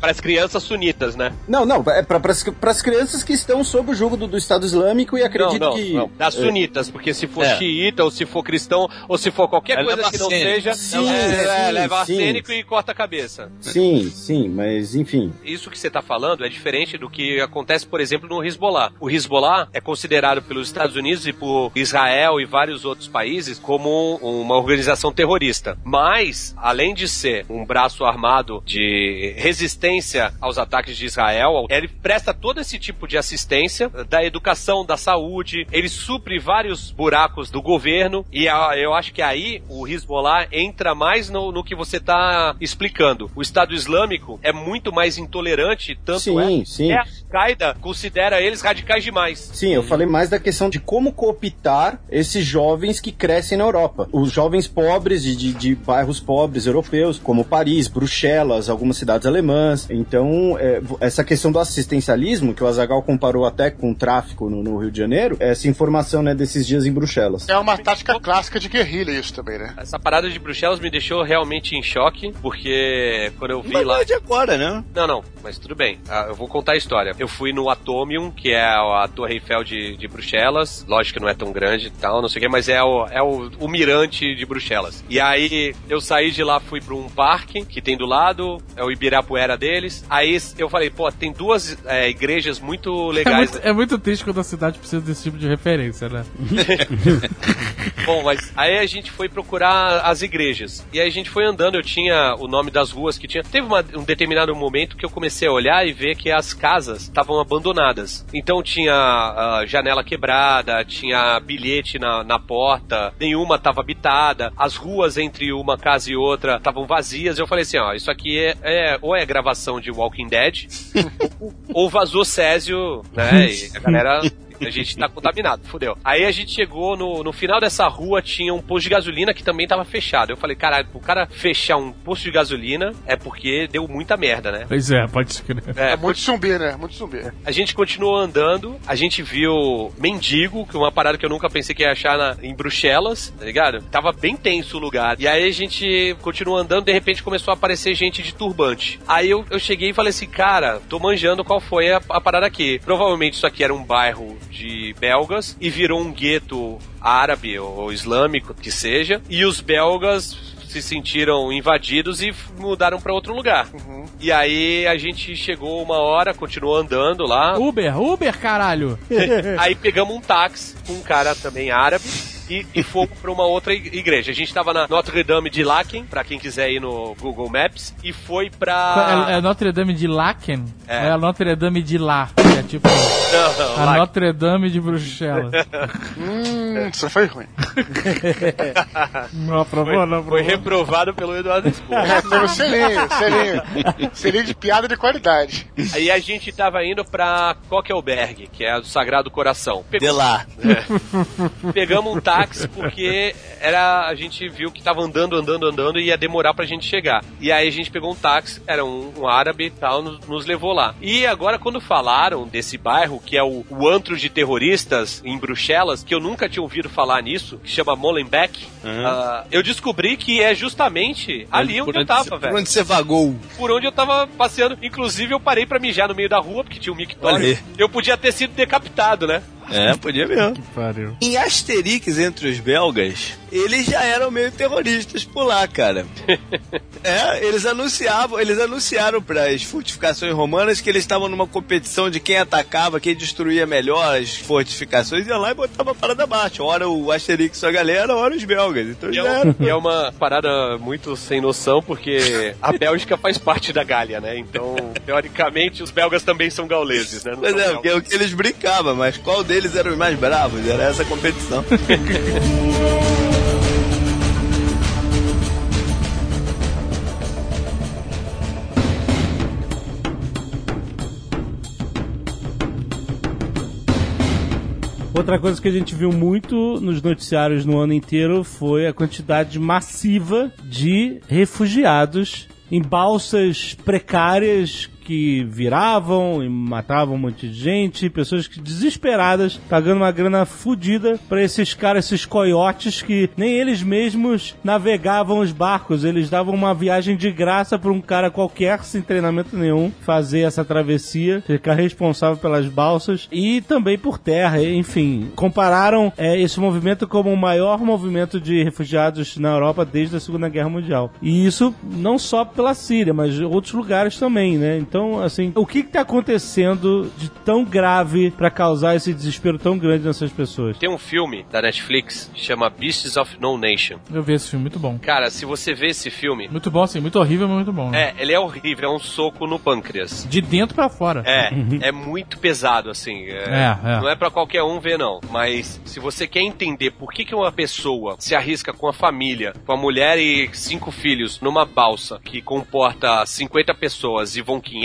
Para as crianças sunitas, né? Não, não, é para as crianças que estão sob o jugo do, do Estado Islâmico e acredito não, não, que... não. Das sunitas, porque se for É. xiita, ou se for cristão, ou se for qualquer Ela coisa leva que não seja, Sim, é, sim, leva arsênico e corta a cabeça. Sim, sim, mas enfim. Isso que você está falando é diferente do que acontece, por exemplo, no Hezbollah. O Hezbollah é considerado pelos Estados Unidos e por Israel e vários outros países como um- uma organização terrorista. Mas, além de ser um braço armado de resistência aos ataques de Israel, ele presta todo esse tipo de assistência da educação, da saúde, ele supre vários buracos do governo e a- eu acho que aí o Hezbollah entra mais no, no que você está explicando. O Estado Islâmico é muito mais intolerante, tanto Sim, é sim. que a Al-Qaeda considera eles radicais demais. Sim, eu falei mais da questão de como cooptar esses jovens que crescem na Europa. Os jovens pobres de, de, de bairros pobres europeus, como Paris, Bruxelas, algumas cidades alemãs. Então, é, essa questão do assistencialismo, que o Azagal comparou até com o tráfico no, no Rio de Janeiro, essa informação né, desses dias em Bruxelas. É uma tática clássica de guerrilha isso também, né? Essa parada de Bruxelas me deixou realmente em choque, porque quando eu vi Mas lá. não é de agora, né? Não, não, mas tudo bem. Ah, eu vou contar a história. Eu fui no Atomium, que é a Torre Eiffel de, de Bruxelas. Lógico que não é tão grande e tal, não sei o que, mas é o, é o, o mirante de Bruxelas. E aí eu saí de lá, fui pra um parque que tem do lado, é o Ibirapuera deles. Aí eu falei, pô, tem duas é, igrejas muito É legais. muito, é muito triste quando a cidade precisa desse tipo de referência, né? [LAUGHS] Bom, mas aí a gente foi procurar as igrejas. E aí a gente foi andando, eu tinha o nome das ruas que tinha. Teve uma- um determinado momento que eu comecei a olhar e ver que as casas estavam abandonadas. Então tinha ah, janela quebrada, tinha bilhete na, na porta, nenhuma estava habitada, as ruas entre uma casa e outra estavam vazias. Eu falei assim: ó, isso aqui é, é- ou é gravação de Walking Dead, ou, [LAUGHS] ou vazou Césio, né? E a galera [LAUGHS] a gente tá contaminado, fudeu. Aí a gente chegou no, no final dessa rua, tinha um posto de gasolina que também tava fechado. Eu falei, caralho, o cara fechar um posto de gasolina é porque deu muita merda, né? Pois é, pode escrever. É, É muito zumbi, né? Muito zumbi. a gente continuou andando, a gente viu mendigo, que é uma parada que eu nunca pensei que ia achar na- em Bruxelas, tá ligado? Tava bem tenso o lugar. E aí a gente continuou andando, de repente começou a aparecer gente de turbante. Aí eu, eu cheguei e falei assim, cara, tô manjando qual foi a, a parada aqui. Provavelmente isso aqui era um bairro de belgas e virou um gueto árabe ou islâmico, que seja. E os belgas se sentiram invadidos e mudaram pra outro lugar. E aí a gente chegou uma hora, continuou andando lá. Uber, Uber, caralho! [LAUGHS] Aí pegamos um táxi com um cara também árabe. E, e fomos pra uma outra ig- igreja. A gente tava na Notre Dame de Laken, pra quem quiser ir no Google Maps, e foi pra. É, é Notre Dame de Laken? É. É a Notre Dame de lá. que É tipo Não, [LAUGHS] não, a Laken. Notre Dame de Bruxelas. [LAUGHS] Hum, isso foi ruim. [LAUGHS] não aprovou, não Foi aprovou. reprovado pelo Eduardo Expor. Foi um selinho, selinho. Selinho de piada de qualidade. Aí a gente tava indo pra Kokelberg, que é a do Sagrado Coração. Pegou- De lá. Pegamos um táxi porque era a gente viu que tava andando, andando, andando e ia demorar pra gente chegar. E aí a gente pegou um táxi, era um, um árabe e tal, nos, nos levou lá. E agora quando falaram desse bairro, que é o, o antro de terroristas em Bruxelas, que eu nunca tinha ouvido falar nisso, que chama Molenbeek, ah, eu descobri que é justamente ali onde eu tava, Por velho. onde você vagou? Por onde eu tava passeando. Inclusive eu parei pra mijar no meio da rua, porque tinha um mictório. Eu podia ter sido decapitado, né? É, podia mesmo. Pariu. Em Asterix entre os belgas, eles já eram meio terroristas por lá, cara. [LAUGHS] é, eles anunciavam, eles anunciaram para as fortificações romanas que eles estavam numa competição de quem atacava, quem destruía melhor as fortificações, ia lá e botava a parada abaixo. Ora o Asterix sua galera, ora os belgas. Então E já é, era. é uma parada muito sem noção, porque a Bélgica faz parte da Gália, né? Então, teoricamente, os belgas também são gauleses, né? Não é, porque é o que eles brincavam, mas qual deles eram os mais bravos? Era essa competição. [LAUGHS] Outra coisa que a gente viu muito nos noticiários no ano inteiro foi a quantidade massiva de refugiados em balsas precárias que viravam e matavam um monte de gente, pessoas que desesperadas, pagando uma grana fodida pra esses caras, esses coiotes que nem eles mesmos navegavam os barcos, eles davam uma viagem de graça pra um cara qualquer, sem treinamento nenhum, fazer essa travessia, ficar responsável pelas balsas e também por terra, enfim. Compararam é, esse movimento como o maior movimento de refugiados na Europa desde a Segunda Guerra Mundial. E isso não só pela Síria, mas outros lugares também, né? Então, assim, o que está acontecendo de tão grave pra causar esse desespero tão grande nessas pessoas? Tem um filme da Netflix que chama Beasts of No Nation. Eu vi esse filme, muito bom. Cara, se você vê esse filme, Muito bom, assim, muito horrível, mas muito bom. né? é, ele é horrível, é um soco no pâncreas. De dentro pra fora. É, é muito pesado, assim. É, É, é. Não é pra qualquer um ver, não. Mas se você quer entender por que, que uma pessoa se arrisca com a família, com a mulher e cinco filhos, numa balsa que comporta 50 pessoas e vão 500,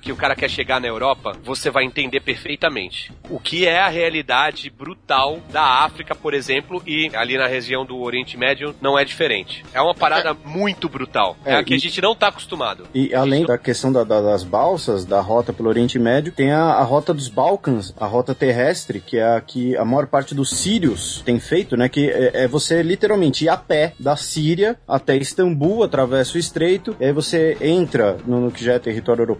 que o cara quer chegar na Europa, você vai entender perfeitamente. O que é a realidade brutal da África, por exemplo, e ali na região do Oriente Médio não é diferente. É uma parada muito brutal. É, É, a que a e- gente não tá acostumado. E além da questão da- da- das balsas, da rota pelo Oriente Médio, tem a, a rota dos Balcãs, a rota terrestre, que é a que a maior parte dos sírios tem feito, né? Que é, é você literalmente ir a pé da Síria até Istambul, atravessa o estreito, e aí você entra no, no que já é território europeu,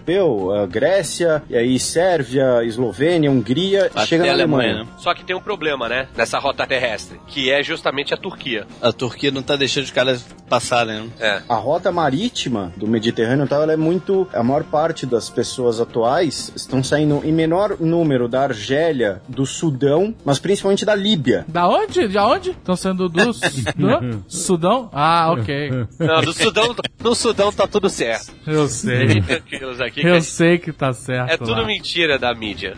a Grécia, e aí Sérvia, Eslovênia, Hungria, Até chega na Alemanha, Alemanha. né? Só que tem um problema, né? Nessa rota terrestre, que é justamente a Turquia. A Turquia não tá deixando os caras passarem, né? É. A rota marítima do Mediterrâneo tal, ela é muito. A maior parte das pessoas atuais estão saindo em menor número da Argélia, do Sudão, mas principalmente da Líbia. Da onde? De onde? Estão sendo do, [LAUGHS] do Sudão? Ah, ok. Não, no Sudão, no Sudão tá tudo certo. Eu sei. Aqui que Eu sei que tá certo. é tudo lá. mentira da mídia.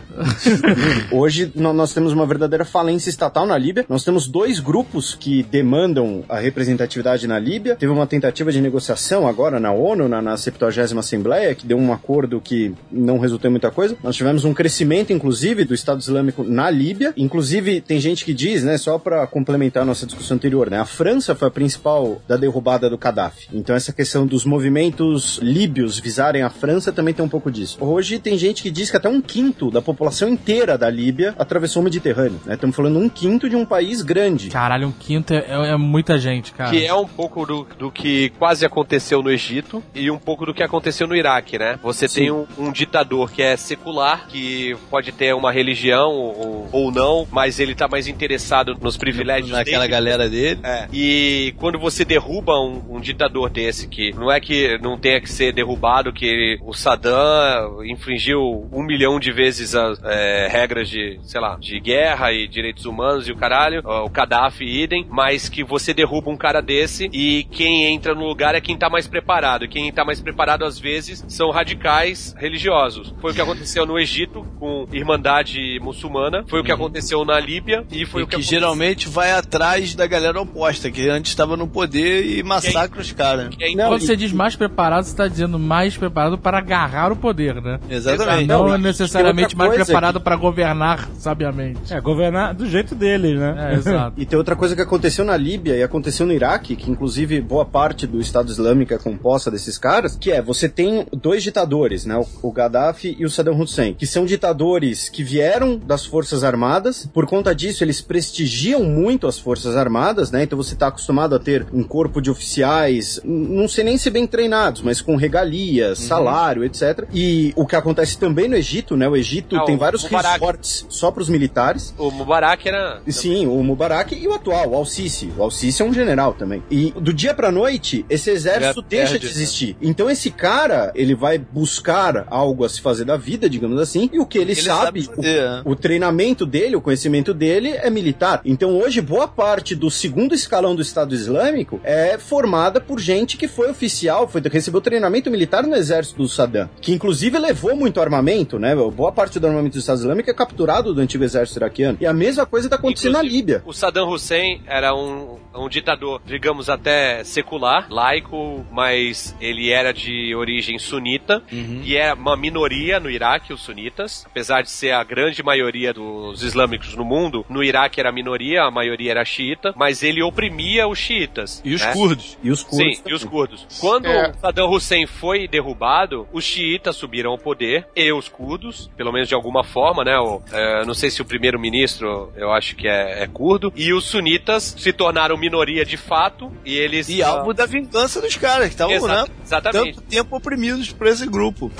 [LAUGHS] Hoje nós temos uma verdadeira falência estatal na Líbia. Nós temos dois grupos que demandam a representatividade na Líbia. Teve uma tentativa de negociação agora na ONU, na, na 70 Assembleia, que deu um acordo que não resultou em muita coisa. Nós tivemos um crescimento, inclusive, do Estado Islâmico na Líbia. Inclusive, tem gente que diz, né, só para complementar a nossa discussão anterior, né, a França foi a principal da derrubada do Gaddafi. Então, essa questão dos movimentos líbios visarem a França também tem um pouco disso. Hoje, tem gente que diz que até um quinto da população inteira da Líbia atravessou o Mediterrâneo. né? Estamos falando um quinto de um país grande. Caralho, um quinto é, é- é muita gente, cara. Que é um pouco do, do, que quase aconteceu no Egito e um pouco do que aconteceu no Iraque, né? Você tem um, um ditador que é secular, que pode ter uma religião ou, ou não, mas ele tá mais interessado nos privilégios Naquela dele. galera dele. É. E quando você derruba um, um ditador desse, que não é que não tenha que ser derrubado, que o Saddam infringiu um milhão de vezes as é, regras de, sei lá, de guerra e direitos humanos e o caralho, o Gaddafi idem, mas que você derruba um cara desse e quem entra no lugar é quem tá mais preparado. E quem tá mais preparado, às vezes, são radicais religiosos. Foi o que aconteceu no Egito com Irmandade Muçulmana, foi o que aconteceu na Líbia e foi e o que, que aconteceu geralmente vai atrás da galera oposta, que antes estava no poder e massacra os caras. é Quando você diz mais preparado, você está dizendo mais preparado para agarrar o poder, né? Exatamente. Não, Não, e necessariamente mais coisa preparado para governar sabiamente. É, governar do jeito deles, né? É, exato. [LAUGHS] E tem outra coisa que aconteceu na Líbia e aconteceu no Iraque, que inclusive boa parte do Estado Islâmico é composta desses caras, que é, você tem dois ditadores, né, o, o Gaddafi e o Saddam Hussein, que são ditadores que vieram das Forças Armadas, por conta disso eles prestigiam muito as Forças Armadas, né, então você tá acostumado a ter um corpo de oficiais, não sei nem se bem treinados, mas com regalias, salário, etc. E o que acontece também no Egito, né, o Egito Ah, tem o vários Mubarak. resorts só pros militares, O Mubarak era. Sim, o Mubarak e o atual, o Al-Sisi. O Al-Sisi é um general também. E do dia pra noite, esse exército Ele deixa perde, de existir. Então esse cara, ele vai buscar algo a se fazer da vida, digamos assim, e o que ele, Ele sabe, sabe fazer, o, né? o treinamento dele, o conhecimento dele é militar. Então hoje, boa parte do segundo escalão do Estado Islâmico é formada por gente que foi oficial, foi, recebeu treinamento militar no exército do Saddam, que inclusive levou muito armamento, né? Boa parte do armamento do Estado Islâmico é capturado do antigo exército iraquiano. E a mesma coisa tá acontecendo na Inclusive, Líbia. O Saddam Hussein era um, um ditador, digamos até secular, laico, mas ele era de origem sunita e é uma minoria no Iraque, os sunitas. Apesar de ser a grande maioria dos islâmicos no mundo, no Iraque era a minoria, a maioria era xiita, mas ele oprimia os xiitas. E os né? curdos. E os curdos. Sim, e os curdos. Quando É. Saddam Hussein foi derrubado, os xiitas subiram ao poder e os curdos, pelo menos de alguma forma, né? O, é, não sei se o primeiro-ministro, eu acho que é, é curdo, e os sunitas se tornaram minoria de fato e eles. E alvo da vingança dos caras que estavam, né? exatamente. Tanto tempo oprimidos por esse grupo.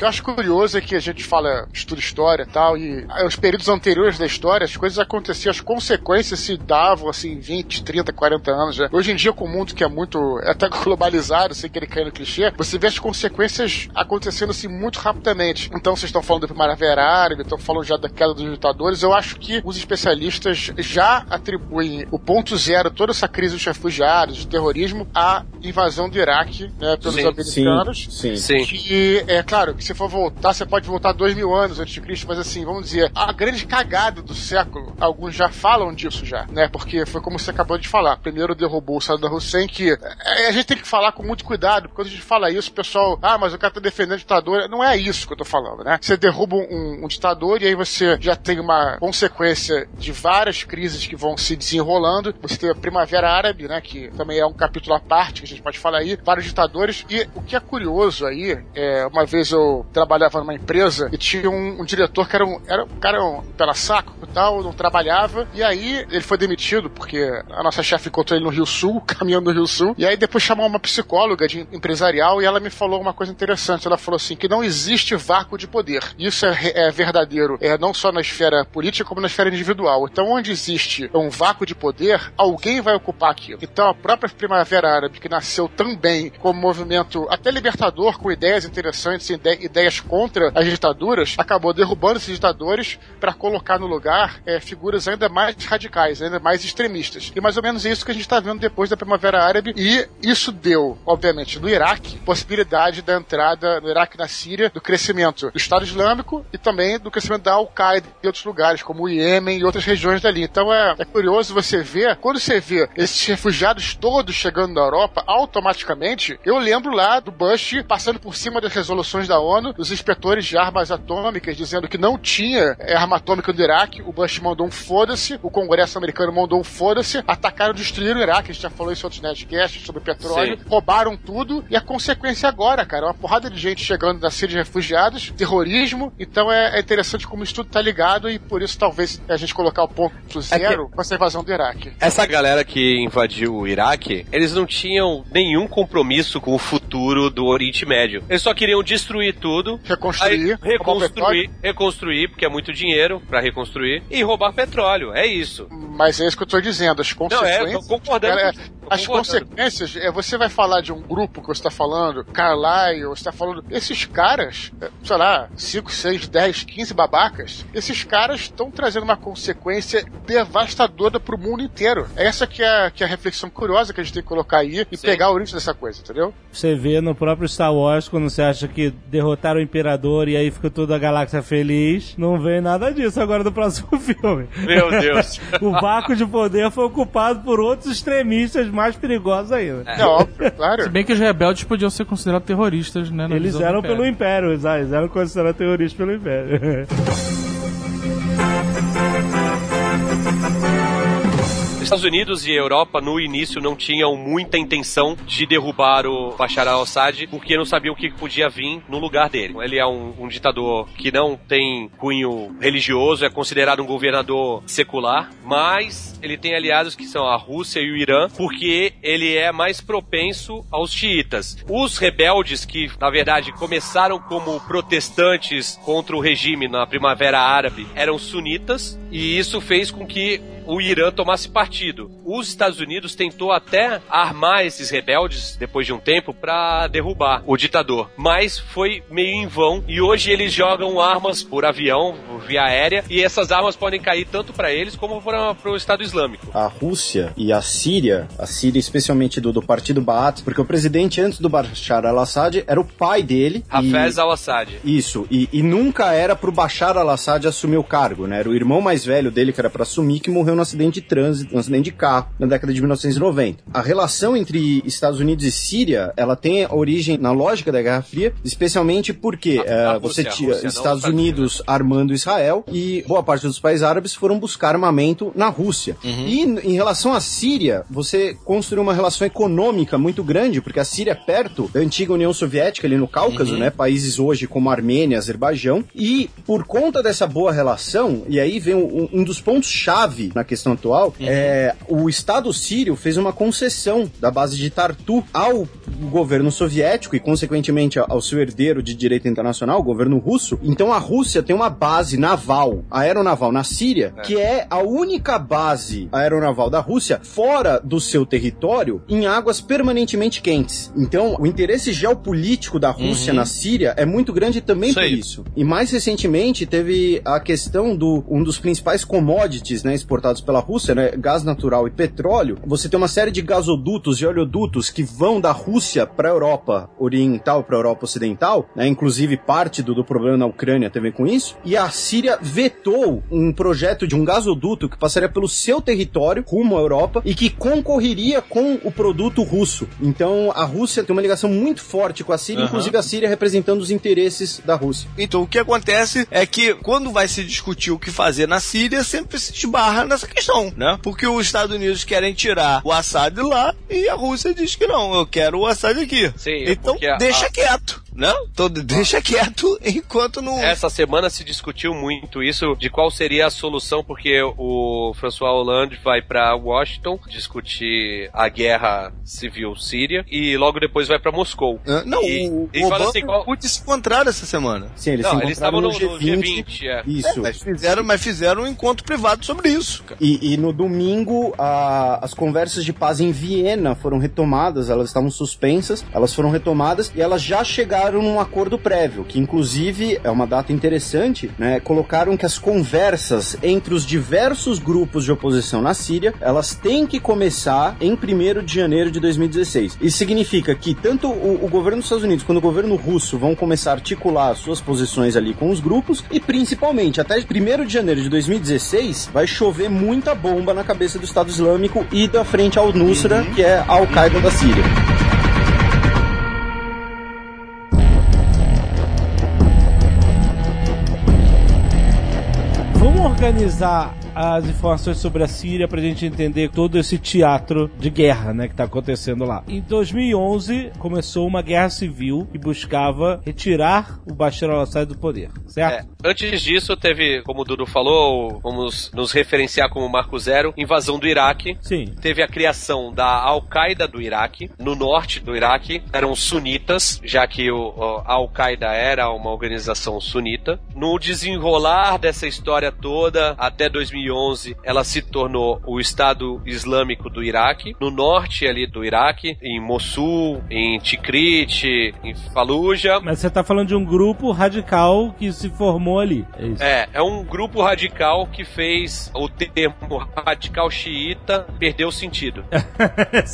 O que eu acho curioso é que a gente fala, estuda história e tal, e ah, os períodos anteriores da história, as coisas aconteciam, as consequências se davam, assim, 20, 30, 40 anos já. Hoje em dia, com o mundo que é muito, [LAUGHS] é até globalizado, sem querer cair no clichê, você vê as consequências acontecendo, assim, muito rapidamente. Então, vocês estão falando da Primavera Árabe, estão falando já da queda dos ditadores, eu acho que os especialistas já atribuem o ponto zero, toda essa crise dos refugiados, do terrorismo, à invasão do Iraque, né, pelos Sim, americanos. Sim, sim. Sim. E é claro que se for voltar, você pode voltar dois mil anos antes de Cristo, mas assim, vamos dizer, a grande cagada do século, alguns já falam disso já, né? Porque foi como você acabou de falar. Primeiro derrubou o Saddam Hussein, que é, a gente tem que falar com muito cuidado, porque quando a gente fala isso, o pessoal, ah, mas o cara tá defendendo a ditadura. Não é isso que eu tô falando, né? Você derruba um, um ditador e aí você já tem uma consequência de várias crises que vão se desenrolando. Você tem a Primavera Árabe, né? Que também é um capítulo à parte que a gente pode falar aí, vários ditadores. E o que é curioso aí, é, uma vez eu trabalhava numa empresa e tinha um, um diretor que era um, era um cara um, pela saco e tal, não trabalhava. E aí ele foi demitido porque a nossa chefe encontrou ele no Rio Sul, [LAUGHS] caminhando no Rio Sul. E aí depois chamou uma psicóloga de empresarial e ela me falou uma coisa interessante. Ela falou assim: que não existe vácuo de poder. Isso é, é verdadeiro, é não só na esfera política, como na esfera individual. Então, onde existe um vácuo de poder, alguém vai ocupar aquilo. Então, a própria Primavera Árabe, que nasceu também como movimento até libertador, com ideias interessantes, ide- ideias contra as ditaduras, acabou derrubando esses ditadores para colocar no lugar é, figuras ainda mais radicais, ainda mais extremistas. E mais ou menos isso que a gente está vendo depois da Primavera Árabe. E isso deu, obviamente, no Iraque, possibilidade da entrada no Iraque e na Síria do crescimento do Estado Islâmico e também do crescimento da Al-Qaeda em outros lugares, como o Iêmen e outras regiões dali. Então é, é curioso você ver, quando você vê esses refugiados todos chegando na Europa, automaticamente, eu lembro lá do Bush passando por cima das resoluções da ONU ano, os inspetores de armas atômicas dizendo que não tinha é, arma atômica no Iraque, o Bush mandou um foda-se, o Congresso americano mandou um foda-se, atacaram e destruíram o Iraque, a gente já falou isso em outros netcasts sobre petróleo, Sim. roubaram tudo, e a consequência agora, cara, uma porrada de gente chegando da Síria de refugiados, terrorismo, então é, é interessante como isso tudo tá ligado, e por isso talvez a gente colocar o ponto zero com essa invasão do Iraque. Essa galera que invadiu o Iraque, eles não tinham nenhum compromisso com o futuro do Oriente Médio. Eles só queriam destruir tudo, Reconstruir, aí reconstruir, reconstruir, porque é muito dinheiro pra reconstruir, e roubar petróleo. É isso. Mas é isso que eu tô dizendo, as Não, consequências. é, tô concordando. Cara, é, tô as concordando. consequências, é, você vai falar de um grupo que você está falando, Carlyle, você está falando. Esses caras, é, sei lá, 5, 6, 10, 15 babacas, esses caras estão trazendo uma consequência devastadora pro mundo inteiro. Essa que é, que é a reflexão curiosa que a gente tem que colocar aí e Sim. pegar a origem dessa coisa, entendeu? Você vê no próprio Star Wars, quando você acha que derrotaram o Imperador e aí fica toda a galáxia feliz, não vem nada disso agora do próximo [LAUGHS] filme. Meu Deus. [LAUGHS] o vácuo de poder foi ocupado por outros extremistas mais perigosos ainda. É, óbvio, claro. Se bem que os rebeldes podiam ser considerados terroristas, né? Eles eram Império. pelo Império, eles eram considerados terroristas pelo Império. [LAUGHS] Estados Unidos e Europa no início não tinham muita intenção de derrubar o Bashar al-Assad porque não sabiam o que podia vir no lugar dele. Ele é um, um ditador que não tem cunho religioso, é considerado um governador secular, mas ele tem aliados que são a Rússia e o Irã porque ele é mais propenso aos xiitas. Os rebeldes que, na verdade, começaram como protestantes contra o regime na Primavera Árabe eram sunitas e isso fez com que o Irã tomasse partido. Os Estados Unidos tentou até armar esses rebeldes depois de um tempo para derrubar o ditador, mas foi meio em vão e hoje eles jogam armas por avião, via aérea e essas armas podem cair tanto para eles como para o Estado Islâmico. a Rússia e a Síria, a Síria especialmente do, do partido Baath, porque o presidente antes do Bashar al-Assad era o pai dele. e- Hafez al-Assad. Isso, e, e nunca era pro Bashar al-Assad assumir o cargo, né? Era o irmão mais velho dele que era pra assumir que morreu num acidente de trânsito, num acidente de carro, na década de 1990. A relação entre Estados Unidos e Síria, ela tem origem na lógica da Guerra Fria, especialmente porque A- eh, a você Rússia, a tinha Estados os Estados Unidos armando Israel e boa parte dos países árabes foram buscar armamento na Rússia. E n- em relação à Síria, você construiu uma relação econômica muito grande, porque a Síria é perto da antiga União Soviética, ali no Cáucaso, né? Países hoje como Armênia, Azerbaijão. E por conta dessa boa relação, e aí vem um, um dos pontos-chave na questão atual, é o Estado sírio fez uma concessão da base de Tartu ao governo soviético e, consequentemente, ao seu herdeiro de direito internacional, o governo russo. Então a Rússia tem uma base naval, aeronaval na Síria, que é a única base aeronaval da Rússia fora do seu território em águas permanentemente quentes. Então o interesse geopolítico da Rússia na Síria é muito grande também Isso por isso. E mais recentemente teve a questão do um dos principais commodities né, exportados pela Rússia, né, gás natural e petróleo. Você tem uma série de gasodutos e oleodutos que vão da Rússia para a Europa oriental, para a Europa ocidental, né, inclusive parte do, do problema na Ucrânia ver com isso. E a Síria vetou um projeto de um gasoduto que passaria pelo seu território rumo à Europa e que concorreria com o produto russo. Então a Rússia tem uma ligação muito forte com a Síria, Aham. inclusive a Síria representando os interesses da Rússia. Então, o que acontece é que quando vai se discutir o que fazer na Síria, sempre se esbarra nessa questão, né? Porque os Estados Unidos querem tirar o Assad lá e a Rússia diz que não, eu quero o Assad aqui. Sim, então, porque a- deixa a- quieto, né? Então, deixa quieto [LAUGHS] enquanto não... Essa semana se discutiu muito isso de qual seria a solução, porque o François Hollande vai para Washington discutir a guerra civil síria e logo depois vai para Moscou. Ah, Não, E- o, e o fala Obama assim, qual- se encontrar essa semana. Sim, eles Não, se eles encontraram estavam no, no, no G20. G20, é. Isso. Mas fizeram, mas fizeram um encontro privado sobre isso. E, e no domingo, a- as conversas de paz em Viena foram retomadas, elas estavam suspensas, elas foram retomadas e elas já chegaram num acordo prévio, que inclusive é uma data interessante, né? Colocaram que as conversas entre os diversos grupos de oposição na Síria, elas têm que começar em 1 de janeiro de 2016. Isso significa que tanto o, o governo dos Estados Unidos quanto o governo russo vão começar a articular suas posições ali com os grupos e principalmente até 1 de janeiro de 2016 vai chover muita bomba na cabeça do Estado Islâmico e da frente ao Nusra, que é a Al-Qaeda da Síria. Organizar as informações sobre a Síria pra gente entender todo esse teatro de guerra, né, que tá acontecendo lá. Em 2011 começou uma guerra civil que buscava retirar o Bashar al-Assad do poder, certo? É. Antes disso, teve, como o Dudu falou, vamos nos referenciar como Marco Zero, invasão do Iraque. Sim. Teve a criação da Al-Qaeda do Iraque. No norte do Iraque eram sunitas, já que o, a Al-Qaeda era uma organização sunita. No desenrolar dessa história toda, até 2011, ela se tornou o Estado Islâmico do Iraque. No norte ali do Iraque, em Mossul, em Tikrit, em Fallujah. Mas você tá falando de um grupo radical que se formou ali. É isso. É, é um grupo radical que fez o termo radical xiita perder o sentido. [LAUGHS]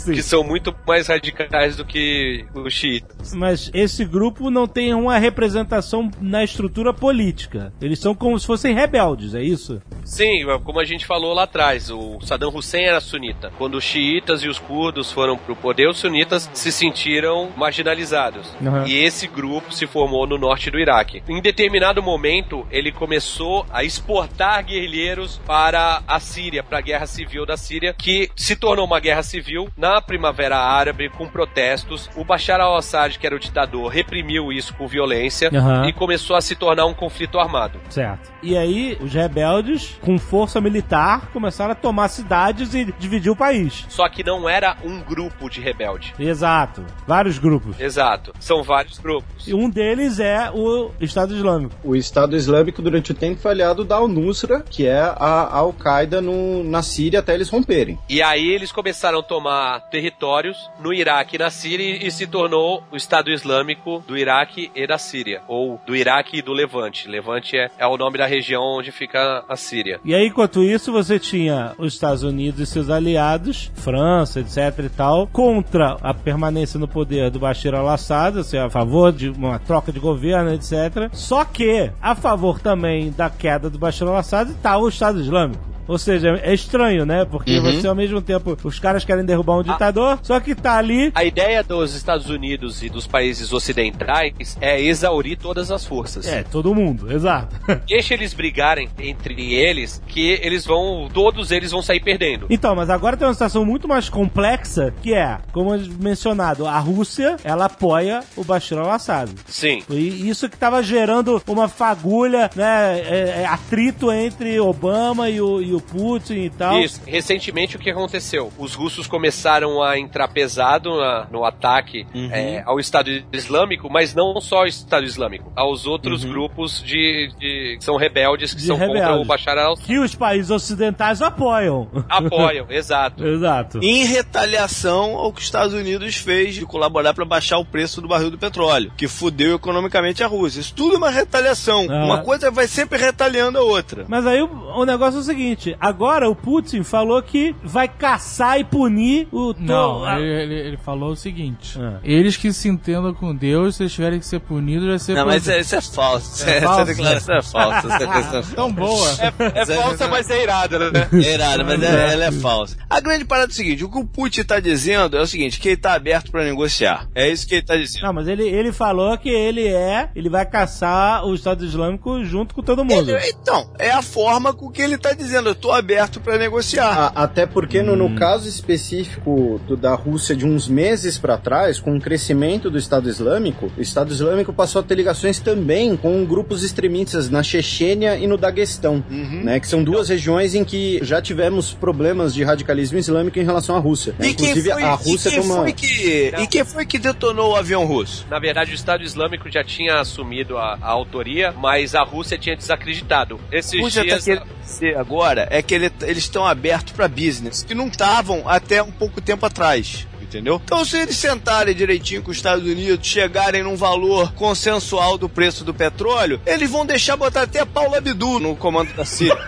Que são muito mais radicais do que os xiitas. Mas esse grupo não tem uma representação na estrutura política. Eles são como se fossem rebeldes, é isso? Sim, como a gente falou lá atrás, o Saddam Hussein era sunita. Quando os xiitas e os curdos foram pro poder, os sunitas se sentiram marginalizados. Uhum. E esse grupo se formou no norte do Iraque. Em determinado momento, ele começou a exportar guerrilheiros para a Síria, para a guerra civil da Síria, que se tornou uma guerra civil na Primavera Árabe, com protestos. O Bashar al-Assad, que era o ditador, reprimiu isso com violência Uhum. e começou a se tornar um conflito armado. Certo. E aí, os rebeldes, com força militar, começaram a tomar cidades e dividir o país. Só que não era um grupo de rebelde. Exato. Vários grupos. Exato. São vários grupos. E um deles é o Estado Islâmico. O Estado Islâmico, durante o tempo, foi aliado da Al-Nusra, que é a Al-Qaeda no- na Síria até eles romperem. E aí eles começaram a tomar territórios no Iraque e na Síria e se tornou o Estado Islâmico do Iraque e da Síria. Ou do Iraque e do Levante. Levante é, é o nome da região onde fica a Síria. E aí, enquanto isso, você tinha os Estados Unidos e seus aliados, França, etc e tal, contra a permanência no poder do Bashar al-Assad, seja, a favor de uma troca de governo, etc. Só que, a favor também da queda do Bashar al-Assad, está o Estado Islâmico. Ou seja, é estranho, né? Porque você, ao mesmo tempo, os caras querem derrubar um ditador, só que tá ali. A ideia dos Estados Unidos e dos países ocidentais é exaurir todas as forças. É, todo mundo, exato. [LAUGHS] Deixa eles brigarem entre eles, que eles vão. Todos eles vão sair perdendo. Então, mas agora tem uma situação muito mais complexa, que é, como mencionado, a Rússia, ela apoia o Bashar al-Assad. Sim. E isso que estava gerando uma fagulha, né, é, é, atrito entre Obama e o, e o Putin e tal. Isso. Recentemente, o que aconteceu? Os russos começaram a entrar pesado na- no ataque Uhum. é, ao Estado Islâmico, mas não só ao Estado Islâmico, aos outros Uhum. grupos de, de- que são rebeldes, que De são contra rebeldes. o Bashar al-Assad. Que os países ocidentais apoiam. Apoiam, [LAUGHS] exato. Exato. Em retaliação ao que os Estados Unidos fez de colaborar para baixar o preço do barril do petróleo, que fudeu economicamente a Rússia. Isso tudo é uma retaliação. Ah. Uma coisa vai sempre retaliando a outra. Mas aí o, o negócio é o seguinte: agora o Putin falou que vai caçar e punir o. Não, a- ele, ele- ele falou o seguinte: Ah. eles que se entendam com Deus, se eles tiverem que ser punidos, vai ser Não, mas punido. isso é, isso é falso. É Essa falso? declaração é falsa. Essa declaração é [LAUGHS] falsa. Tão boa. É falsa, mas é irada, né? [LAUGHS] É irada, mas é- ela é falsa. A grande parada é o seguinte: o que o Putin tá dizendo é o seguinte: que ele tá aberto para negociar. É isso que ele tá dizendo. Não, mas ele, ele falou que ele é. Ele vai caçar o Estado Islâmico junto com todo mundo. Ele- então, é a forma com que ele tá dizendo. Tô aberto para negociar. A- até porque no, no caso específico do- da Rússia de uns meses pra trás, com o crescimento do Estado Islâmico, o Estado Islâmico passou a ter ligações também com grupos extremistas na Chechênia e no Daguestão, né, que são duas regiões em que já tivemos problemas de radicalismo islâmico em relação à Rússia. né? E quem, Inclusive foi, a e, Rússia quem toma foi que, e quem foi que detonou o avião russo? Na verdade, o Estado Islâmico já tinha assumido a, a autoria, mas a Rússia tinha desacreditado. Esses Rússia tá dias. dizer agora é que ele- eles estão abertos para business, que não estavam até um pouco tempo atrás. Entendeu? Então, se eles sentarem direitinho com os Estados Unidos, chegarem num valor consensual do preço do petróleo, eles vão deixar botar até Paula Abdu no comando da Síria. [LAUGHS]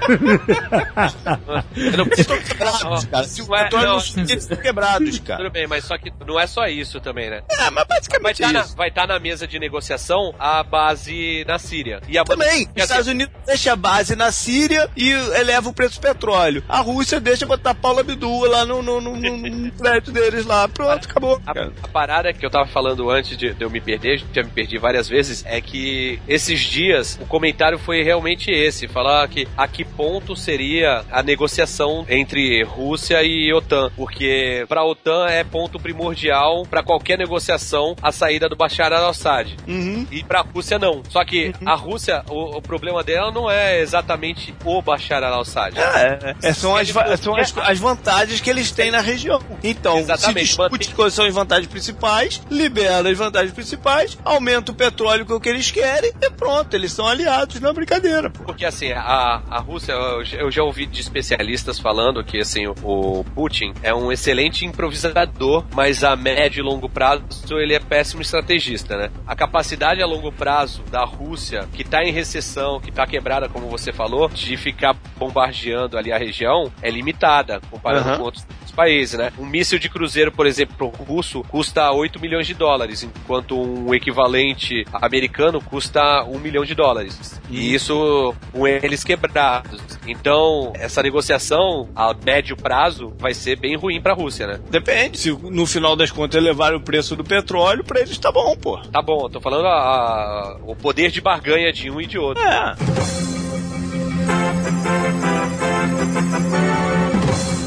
Eles estão quebrados, cara. Se o Ué, petróleo não. não subir, eles estão quebrados, cara. Tudo bem, mas só que não é só isso também, né? É, mas Vai basicamente estar é na, isso. vai tá na mesa de negociação a base na Síria. E a Também, os assim, Estados Unidos deixa a base na Síria e eleva o preço do petróleo. A Rússia deixa botar Paula Abdul lá no, no, no, no- no prédio deles lá pronto, acabou. A, a parada que eu tava falando antes de, de eu me perder, já me perdi várias vezes, é que esses dias o comentário foi realmente esse: falar que a que ponto seria a negociação entre Rússia e OTAN. Porque pra OTAN é ponto primordial pra qualquer negociação a saída do Bashar al-Assad. Uhum. E pra Rússia não. Só que a Rússia, o, o problema dela não é exatamente o Bashar al-Assad. É, é, são, as, são as, as vantagens que eles têm na região. Então, Exatamente, quais são as vantagens principais, libera as vantagens principais, aumenta o petróleo que é o que eles querem e pronto, eles são aliados na brincadeira, pô. Porque assim, a, a Rússia, eu, já- ouvi de especialistas falando que assim, o, o Putin é um excelente improvisador, mas a médio e longo prazo ele é péssimo estrategista, né? A capacidade a longo prazo da Rússia, que tá em recessão, que tá quebrada, como você falou, de ficar bombardeando ali a região, é limitada, comparado Aham. com outros países, né? Um míssil de cruzeiro, por exemplo, pro russo, custa 8 milhões de dólares, enquanto um equivalente americano custa 1 milhão de dólares. E isso com eles quebrados. Então, essa negociação a médio prazo vai ser bem ruim pra Rússia, né? Depende, se no final das contas elevar o preço do petróleo, pra eles tá bom, pô. Tá bom, eu tô falando a- a- o poder de barganha de um e de outro. É.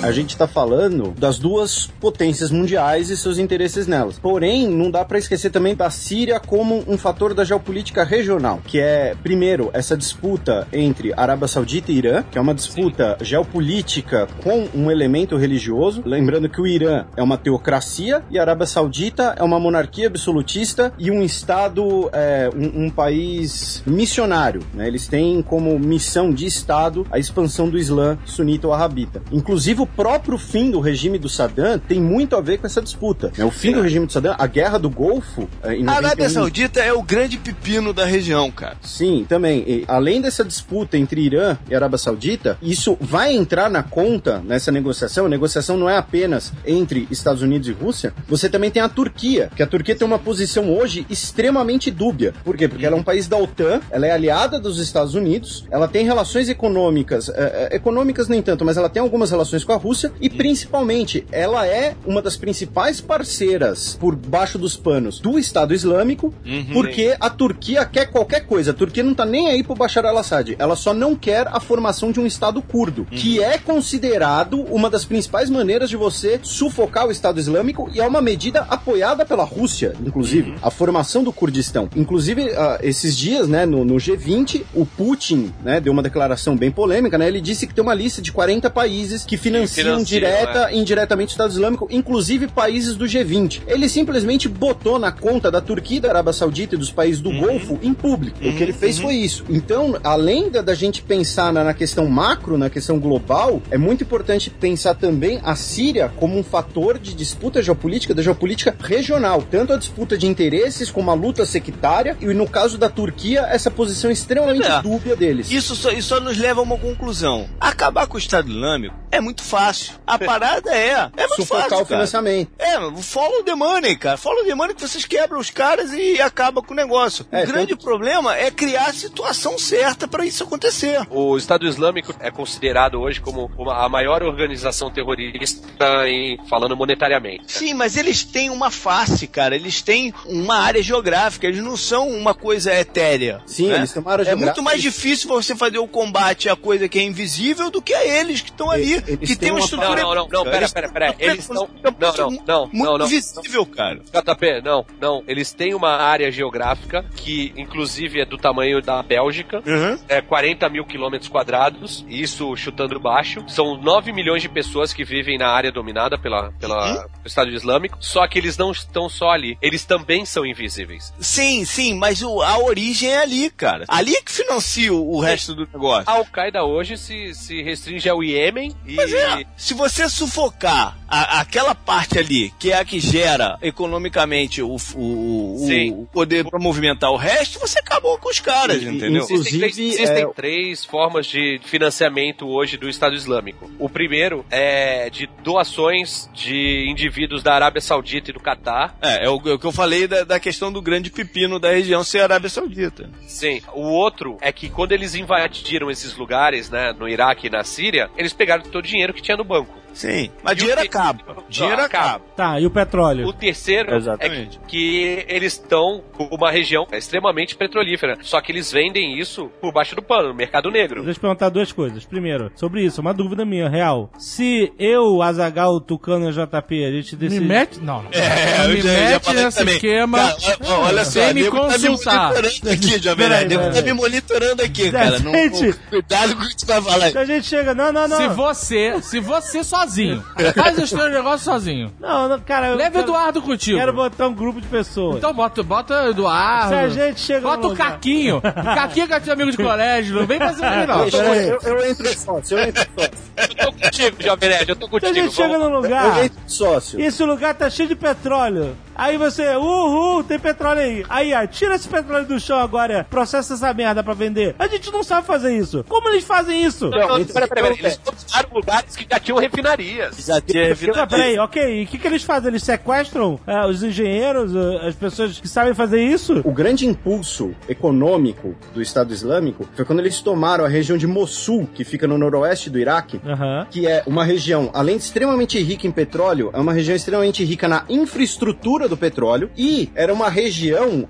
A gente tá falando das duas potências mundiais e seus interesses nelas. Porém, não dá pra esquecer também da Síria como um fator da geopolítica regional, que é, primeiro, essa disputa entre Arábia Saudita e Irã, que é uma disputa geopolítica com um elemento religioso. Lembrando que o Irã é uma teocracia e a Arábia Saudita é uma monarquia absolutista e um Estado, é, um, um país missionário. Né? Eles têm como missão de Estado a expansão do Islã sunita ou arabita. Inclusive, o próprio fim do regime do Saddam tem muito a ver com essa disputa. né? O fim do regime do Saddam, a guerra do Golfo, é, em A Arábia 91, Saudita é o grande pepino da região, cara. Sim, também. E, além dessa disputa entre Irã e Arábia Saudita, isso vai entrar na conta nessa negociação. A negociação não é apenas entre Estados Unidos e Rússia. Você também tem a Turquia, que a Turquia tem uma posição hoje extremamente dúbia. Por quê? Porque ela é um país da OTAN, ela é aliada dos Estados Unidos, ela tem relações econômicas, é, é, econômicas nem tanto, mas ela tem algumas relações com a Rússia e principalmente ela é uma das principais parceiras por baixo dos panos do Estado Islâmico, porque a Turquia quer qualquer coisa. A Turquia não tá nem aí pro Bashar al-Assad. Ela só não quer a formação de um Estado curdo, que é considerado uma das principais maneiras de você sufocar o Estado Islâmico e é uma medida apoiada pela Rússia, inclusive, a formação do Kurdistão. Inclusive, ah, esses dias, né, no, no G20, o Putin, né, deu uma declaração bem polêmica, né? Ele disse que tem uma lista de 40 países que financiam, financiam, direta e indiretamente o Estado Islâmico, inclusive países do G20. Ele simplesmente botou na conta da Turquia, da Arábia Saudita e dos países do Golfo em público. O que ele fez foi isso. Então, além da, da gente pensar na, na questão macro, na questão global, é muito importante pensar também a Síria como um fator de disputa geopolítica, da geopolítica regional. Tanto a disputa de interesses como a luta sectária, e no caso da Turquia, essa posição extremamente É. dúbia deles. Isso só, isso só nos leva a uma conclusão. Acabar com o Estado Islâmico é muito fácil. A parada é. É muito Sufocar fácil, o cara. financiamento. É, follow the money, cara. Follow the money que vocês quebram os caras e acaba com o negócio. É, o grande tanto- problema é criar a situação certa pra isso acontecer. O Estado Islâmico é considerado hoje como uma- a maior organização terrorista em, falando monetariamente. Sim, mas eles têm uma face, cara. Eles têm uma área geográfica. Eles não são uma coisa etérea. Sim, né? eles têm uma área É muito geográfica. mais difícil você fazer o combate à coisa que é invisível do que a eles que estão ali, Eles que têm tem uma estrutura. Não, não, não, não, pera, pera, pera. Eles estão. Não, não, não, não, invisível, cara. JP, não, não. Eles têm uma área geográfica que, inclusive, é do tamanho da Bélgica. Uhum. É 40 mil quilômetros quadrados, isso chutando baixo. São 9 milhões de pessoas que vivem na área dominada pela, pela, pelo Estado Islâmico. Só que eles não estão só ali. Eles também são invisíveis. Sim, sim, mas o- a origem é ali, cara. Ali é que financia o, o resto do negócio. A Al-Qaeda hoje se, se restringe ao Iêmen e. É, se você sufocar a- aquela parte ali, que é a que gera economicamente o, o, o- o poder para movimentar o resto, você acabou com os caras, E- entendeu? inclusive- Existem, três, existem é- três formas de financiamento hoje do Estado Islâmico. O primeiro é de doações de indivíduos da Arábia Saudita e do Catar. É, é o, é o que eu falei da, da questão do grande pepino da região ser a Arábia Saudita. Sim. O outro é que quando eles invadiram esses lugares, né, no Iraque e na Síria, eles pegaram todo o dinheiro que tinha no banco. Sim, mas E dinheiro acaba. Dinheiro acaba. Tá, e o petróleo? O terceiro Exatamente. é que, eles estão com uma região extremamente petrolífera. Só que eles vendem isso por baixo do pano, no mercado negro. Deixa eu te perguntar duas coisas. Primeiro, sobre isso, uma dúvida minha, real. Se eu, Azagal, Tucano e JP, a gente Me decide. mete. Não, não. É, Não eu me já- já mete falei nesse também. esquema. Cara, olha- olha só, sem me nego tá me consultar. monitorando aqui, Jovem Peraí, Nerd. Nego tá me monitorando aqui, cara. Não, Gente. não- cuidado com o que você vai falar. Se a gente chega. Não, não, não. Se você, se você sozinho, faz os teus negócios sozinho. Não, não, cara. eu Leva o quero- Eduardo contigo. Quero botar um grupo de pessoas. Então bota, bota o Eduardo. Se a gente chega Bota num o lugar- Caquinho. O Caquinho que é teu amigo de colégio. Não vem fazer isso não. Eu, eu, eu entro sócio, eu entro sócio. Eu tô contigo, Jovem Nerd, eu tô Se a contigo. gente chega vamos- num Eu lugar. entro sócio. E esse lugar tá cheio de petróleo. Aí você, uhul, tem petróleo aí. Aí, ó, tira esse petróleo do chão agora, processa essa merda pra vender. A gente não sabe fazer isso. Como eles fazem isso? Não, não, peraí, peraí, peraí. Eles tomaram lugares que já tinham refinarias. Já teve. Ah, peraí, ok. E o que, que eles fazem? Eles sequestram ah, os engenheiros, ah, as pessoas que sabem fazer isso? O grande impulso econômico do Estado Islâmico foi quando eles tomaram a região de Mossul, que fica no noroeste do Iraque, Aham. que é uma região, além de extremamente rica em petróleo, é uma região extremamente rica na infraestrutura do petróleo e era uma região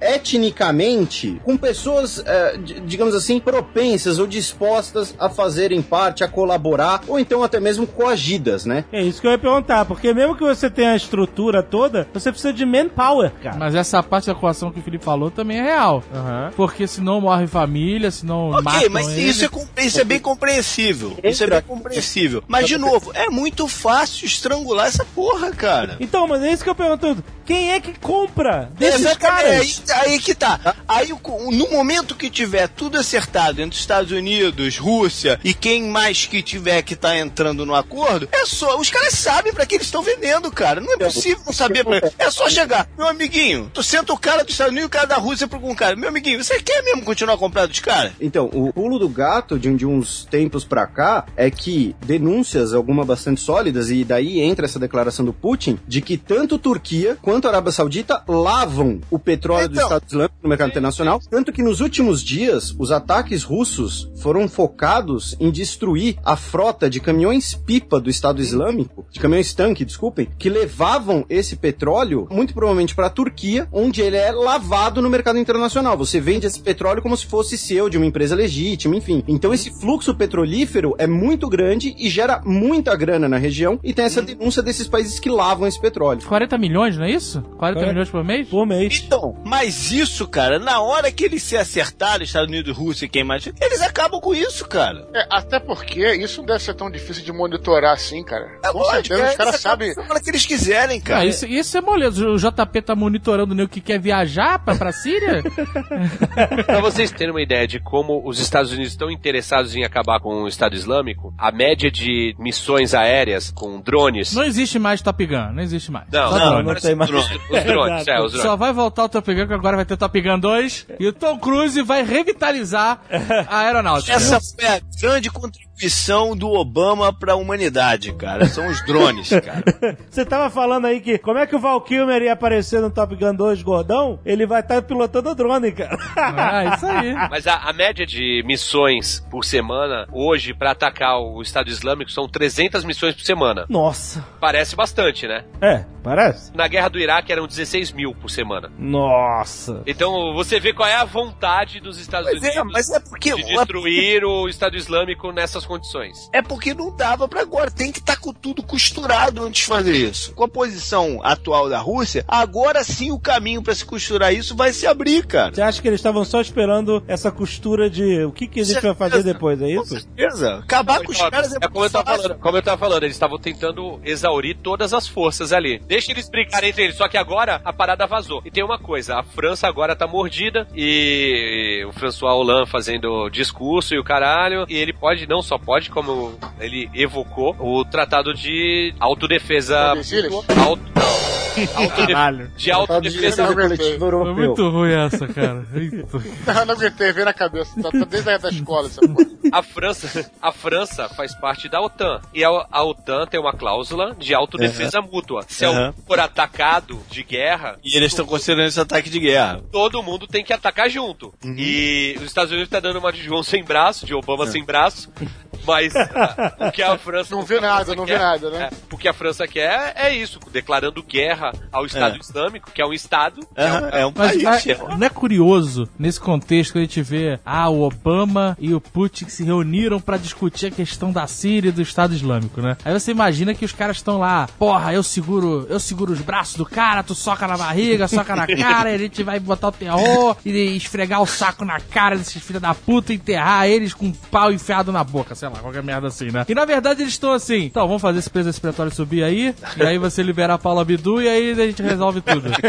etnicamente com pessoas, d- digamos assim, propensas ou dispostas a fazerem parte, a colaborar ou então até mesmo coagidas, né? É isso que eu ia perguntar, porque mesmo que você tenha a estrutura toda, você precisa de manpower, cara. Mas essa parte da equação que o Felipe falou também é real. Aham. Porque senão morre família, senão Ok, matam mas ele. isso é, isso é bem compreensível. Isso é bem compreensível. Mas, de novo, é muito fácil estrangular essa porra, cara. Então, mas é isso que eu pergunto. Quem é que compra desses Exatamente, caras? Aí, aí que tá. Aí, no momento que tiver tudo acertado entre Estados Unidos, Rússia e quem mais que tiver que tá entrando no acordo, é só. Os caras sabem pra que eles estão vendendo, cara. Não é possível não saber pra É só chegar. Meu amiguinho, tu senta o cara dos Estados Unidos e o cara da Rússia pra um cara. Meu amiguinho, você quer mesmo continuar comprando dos caras? Então, o pulo do gato de, de uns tempos pra cá é que denúncias, algumas bastante sólidas, e daí entra essa declaração do Putin, de que tanto Turquia quanto a Arábia Saudita lavam o petróleo do Então. Estado Islâmico no mercado internacional, tanto que nos últimos dias os ataques russos foram focados em destruir a frota de caminhões-pipa do Estado Islâmico, de caminhões-tanque, desculpem, que levavam esse petróleo, muito provavelmente para a Turquia, onde ele é lavado no mercado internacional. Você vende esse petróleo como se fosse seu, de uma empresa legítima, enfim. Então esse fluxo petrolífero é muito grande e gera muita grana na região e tem essa denúncia desses países que lavam esse petróleo. 40 milhões, não é isso? 40 É. milhões por mês? Por mês. Então, mas isso, cara, na hora que eles se acertarem, Estados Unidos, Rússia e quem mais, eles acabam com isso, cara. É, até porque isso não deve ser tão difícil de monitorar assim, cara. É Com lógico, certeza, é, os caras eles acabam sabem. hora que eles quiserem, cara. Ah, isso, isso é moleza. O JP tá monitorando o nego que quer viajar pra, pra Síria? [LAUGHS] Pra vocês terem uma ideia de como os Estados Unidos estão interessados em acabar com o Estado Islâmico, a média de missões aéreas com drones. não existe mais Top Gun, não existe mais. Não, Só não, drone. não tem mais. Os drones, os drones, é, os drones. Só vai voltar o Top Gun, que agora vai ter Top Gun 2. E o Tom Cruise vai revitalizar a aeronáutica. Essa foi a grande contribuição do Obama pra humanidade, cara. São os drones, cara. [LAUGHS] Você tava falando aí que como é que o Val Kilmer ia aparecer no Top Gun 2 gordão? Ele vai estar pilotando o drone, cara. Ah, isso aí. [LAUGHS] Mas a, a média de missões por semana, hoje, pra atacar o Estado Islâmico, são 300 missões por semana. Nossa. Parece bastante, né? É, parece. Na guerra do Iraque eram 16 mil por semana. Nossa. Então você vê qual é a vontade dos Estados Mas Unidos é, mas é porque. de destruir o Estado Islâmico nessas condições. É porque não dava pra agora. Tem que estar com tudo costurado antes de fazer isso. Com a posição atual da Rússia, agora sim o caminho pra se costurar isso vai se abrir, cara. Você acha que eles estavam só esperando essa costura de o que, que a gente vai fazer depois, é Com isso? certeza. Acabar com os caras é, É como eu tava falando, como eu tava falando, eles estavam tentando exaurir todas as forças ali. Deixa eles brigarem entre eles, só que agora a parada vazou. E tem uma coisa, a França agora tá mordida e o François Hollande fazendo discurso e o caralho, e ele pode, não só pode, como ele evocou o tratado de autodefesa. Auto, não. [LAUGHS] Autode- de autodefesa. Aguentei. coletivo Foi europeu. muito ruim essa, cara. [LAUGHS] Eita. Não, não aguentei, veio na cabeça. Tá, tá desde a da escola essa porra. A França, a França faz parte da OTAN. E a, a OTAN tem uma cláusula de autodefesa mútua. Se Aham. alguém for atacado de guerra, E eles estão considerando esse ataque de guerra. todo mundo tem que atacar junto. E os Estados Unidos tá dando uma de João sem braço, de Obama sem braço. Mas ah, o que a [LAUGHS] França. Não vê nada, não vê nada, né? É, o que a França quer é isso, declarando guerra ao Estado É. Islâmico, que é um Estado. Aham, é um Mas, país. mas é. não é curioso, nesse contexto, que a gente vê, ah, o Obama e o Putin se reuniram pra discutir a questão da Síria e do Estado Islâmico, né? Aí você imagina que os caras estão lá, porra, eu seguro, eu seguro os braços do cara, tu soca na barriga, soca na cara, e a gente vai botar o terror e esfregar o saco na cara desses filhos da puta e enterrar eles com um pau enfiado na boca, sei lá, qualquer merda assim, né? E na verdade eles estão assim, então, vamos fazer esse preso respiratório subir aí, e aí você libera a Paula Bidu e aí a gente resolve tudo. [LAUGHS]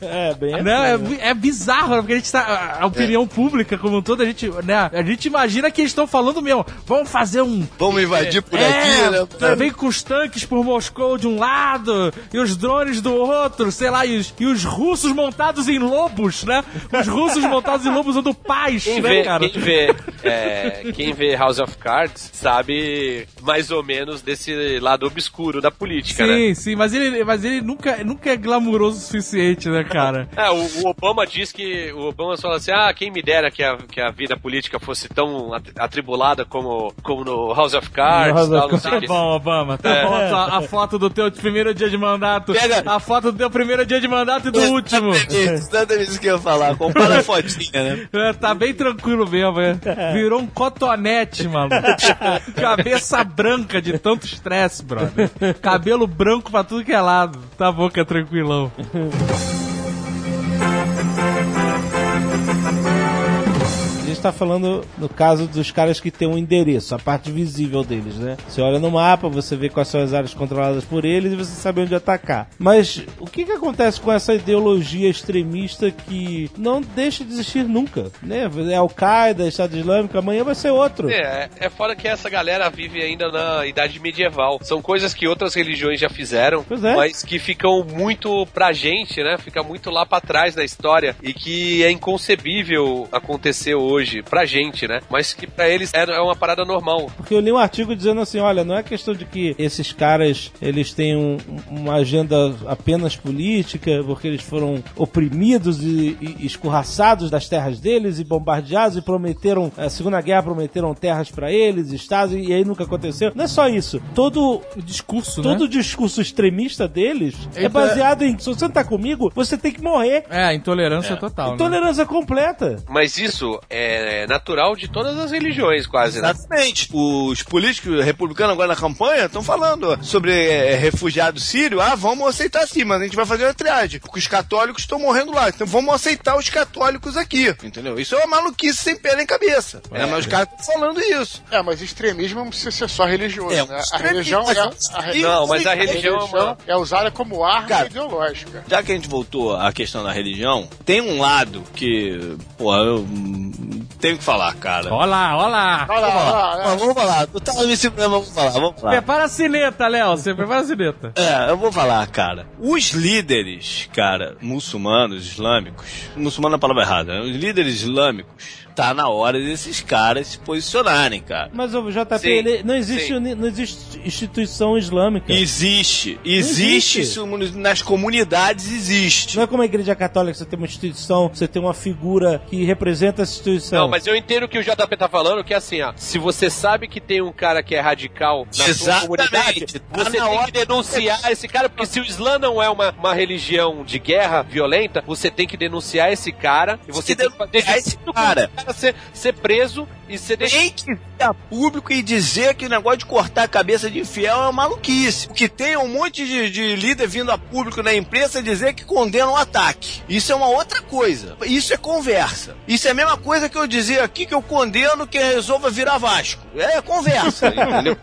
É, bem Não, é, assim, né? bi- é bizarro, né? porque a gente tá. a- opinião pública como um todo, a gente, né? A gente imagina que eles estão falando mesmo. Vamos fazer um. Vamos invadir por é, aqui, né? Vem com os tanques por Moscou de um lado e os drones do outro, sei lá, e os, e os russos montados em lobos, né? Os russos montados em lobos usando paz, Quem né, vê, cara? quem, vê, é, quem vê House of Cards sabe mais ou menos desse lado obscuro da política, né? Sim, sim, mas ele, mas ele nunca, nunca é glamuroso o suficiente, né, cara? É, o, o Obama diz que. O Obama fala assim: ah, quem me dera que a, que a vida política fosse tão at- atribulada como, como no House of Cards. House tal, of não sei o Tá bom, Obama. Tá É. bom a, a foto do teu primeiro dia de mandato. Pega- A foto do teu primeiro dia de mandato e do último. Exatamente, exatamente isso que eu ia falar. Compara a fotinha, né? [LAUGHS] É, tá bem tranquilo mesmo, é. Virou um cotonete, mano. [LAUGHS] [LAUGHS] Cabeça branca de tanto estresse, brother. Cabelo branco pra tudo que é lado. Tá bom que é tranquilão. Gente tá falando no caso dos caras que tem um endereço, a parte visível deles, né? Você olha no mapa, você vê quais são as áreas controladas por eles e você sabe onde atacar. Mas o que que acontece com essa ideologia extremista que não deixa de existir nunca, né? É Al-Qaeda, Estado Islâmico, amanhã vai ser outro. É, é fora que essa galera vive ainda na idade medieval. São coisas que outras religiões já fizeram, é. mas que ficam muito pra gente, né? Fica muito lá pra trás na história e que é inconcebível acontecer hoje pra gente, né? Mas que pra eles é, é uma parada normal. Porque eu li um artigo dizendo assim, olha, não é questão de que esses caras, eles têm um- uma agenda apenas política, porque eles foram oprimidos e, e escorraçados das terras deles e bombardeados e prometeram, a Segunda Guerra prometeram terras pra eles, estados, e aí nunca aconteceu. Não é só isso. Todo O discurso, todo né? o discurso extremista deles é Então é- baseado em, se você não tá comigo, você tem que morrer. É, intolerância total, né? Intolerância completa. Mas isso é natural de todas as religiões, quase, né? Exatamente. Os políticos republicanos agora na campanha estão falando sobre é, refugiado sírio. Ah, vamos aceitar sim, mas a gente vai fazer uma triagem. Porque os católicos estão morrendo lá. Então vamos aceitar os católicos aqui. Entendeu? Isso é uma maluquice sem pé nem cabeça. É, mas os caras estão falando isso. É, mas extremismo não precisa ser só religioso, É, um né? A religião mas é, é a, re- Não, mas a a religião é é usada como arma Cara, ideológica. Já que a gente voltou à questão da religião, tem um lado que, pô, eu tenho que falar, cara. Olha lá, olha lá. Olha lá, olha lá, Mas vamos falar. Tu tava me segurando, vamos falar, vamos falar. Prepara a sineta, Léo. Você prepara a sineta. É, eu vou falar, cara. Os líderes, cara, muçulmanos, islâmicos. Muçulmano é a palavra errada, né? Os líderes islâmicos. Tá na hora desses caras se posicionarem, cara. Mas o JP, Sim, ele- não, existe, sim. não existe instituição islâmica. Existe. Existe. existe. isso nas comunidades existe. Não é como a igreja católica, você tem uma instituição, você tem uma figura que representa essa instituição. Não, mas eu entendo o que o JP tá falando, que é assim, ó. Se você sabe que tem um cara que é radical na sua Exatamente. comunidade, Tá você tem hora que denunciar esse cara, porque se o Islã não é uma, uma religião de guerra violenta, você tem que denunciar esse cara e você Tem tem que fazer esse cara. Cara ser, ser preso e ser deixado. Que a público e dizer que o negócio de cortar a cabeça de infiel é uma maluquice. O que tem é um monte de, de líder vindo a público na imprensa dizer que condena o ataque. Isso é uma outra coisa. Isso é conversa. Isso é a mesma coisa que eu dizer aqui que eu condeno quem resolva virar Vasco. É conversa, [LAUGHS] entendeu?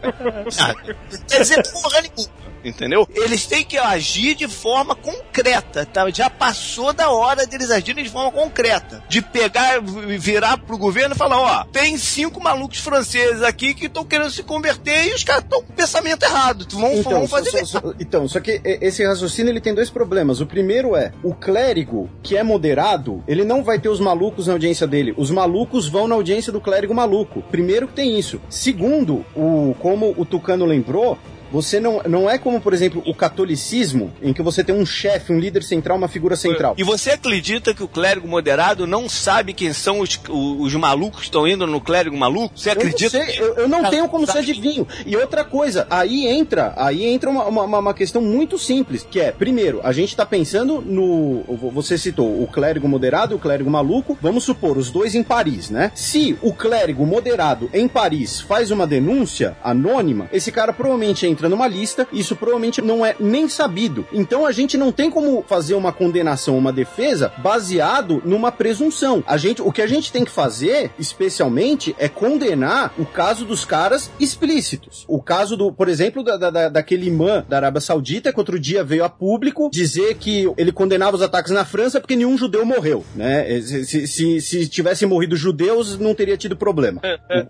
Quer dizer porra nenhuma. Entendeu? Eles têm que agir de forma concreta, tá? Já passou da hora deles agirem de forma concreta. De pegar, virar pro governo e falar, ó, tem cinco malucos franceses aqui que estão querendo se converter e os caras estão com pensamento errado. Vão, Então, vão só, fazer só- só- então, só que esse raciocínio ele tem dois problemas. O primeiro é, o clérigo que é moderado, ele não vai ter os malucos na audiência dele. Os malucos vão na audiência do clérigo maluco. Primeiro que tem isso. Segundo, o como o Tucano lembrou, Você não, não é como, por exemplo, o catolicismo, em que você tem um chefe, um líder central, uma figura central. E você acredita que o clérigo moderado não sabe quem são os, os, os malucos que estão indo no clérigo maluco? Você acredita? Eu não, sei, eu, eu não tenho como ser adivinho. E outra coisa, aí entra, aí entra uma, uma, uma questão muito simples, que é, primeiro, a gente tá pensando no. Você citou o clérigo moderado e o clérigo maluco. Vamos supor, os dois em Paris, né? Se o clérigo moderado em Paris faz uma denúncia anônima, esse cara provavelmente entra numa lista, isso provavelmente não é nem sabido. Então a gente não tem como fazer uma condenação, uma defesa baseado numa presunção. A gente, o que a gente tem que fazer, especialmente, é condenar o caso dos caras explícitos. O caso do, por exemplo, da, da, daquele imã da Arábia Saudita que outro dia veio a público dizer que ele condenava os ataques na França porque nenhum judeu morreu, né? Se, se, se tivessem morrido judeus, não teria tido problema.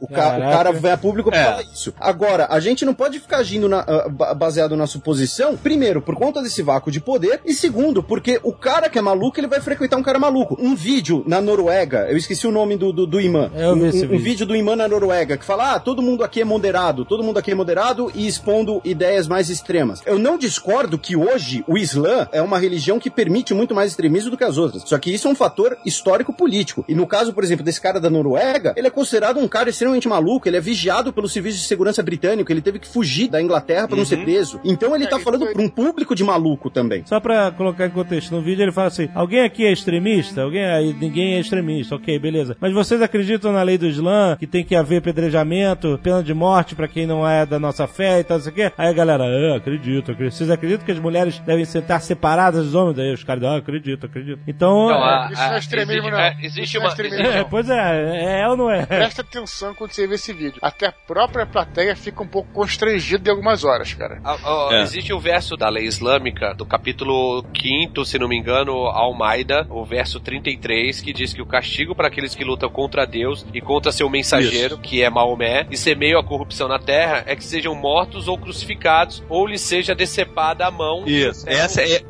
O, o, ca, o cara veio a público pra É. falar isso. Agora, a gente não pode ficar agindo na, ah, ba- baseado na suposição, primeiro, por conta desse vácuo de poder, e segundo, porque o cara que é maluco, ele vai frequentar um cara maluco. Um vídeo na Noruega, eu esqueci o nome do, do, do imã. Eu vi um, esse um- um vídeo. vídeo do imã na Noruega que fala: ah, todo mundo aqui é moderado, todo mundo aqui é moderado e expondo ideias mais extremas. Eu não discordo que hoje o Islã é uma religião que permite muito mais extremismo do que as outras. Só que isso é um fator histórico-político. E no caso, por exemplo, desse cara da Noruega, ele é considerado um cara extremamente maluco, ele é vigiado pelo serviço de segurança britânico, ele teve que fugir da Inglaterra para não ser preso. Então ele tá falando para um público de maluco também. Só pra colocar em contexto, no vídeo ele fala assim: alguém aqui é extremista? Alguém aí, ninguém é extremista, ok, beleza. Mas vocês acreditam na lei do Islã, que tem que haver apedrejamento, pena de morte pra quem não é da nossa fé e tal, não sei o quê? Aí a galera, é, acredito, acredito. Vocês acreditam que as mulheres devem estar separadas dos homens? Aí os caras, ah, acredito, acredito. Então. Não, é, a- Isso não é extremismo, existe- não. é, Isso Existe é uma. extremismo, é, não. pois é, é ou não é? Presta atenção quando você vê esse vídeo. Até a própria plateia fica um pouco constrangida em algumas horas, cara. A- a- É. Existe o verso da lei islâmica, do capítulo 5, se não me engano, Almaida, o verso 33, que diz que o castigo para aqueles que lutam contra Deus e contra seu mensageiro, que é Maomé, e semeiam a corrupção na terra, é que sejam mortos ou crucificados, ou lhes seja decepada a mão. Isso. serão- Essa é.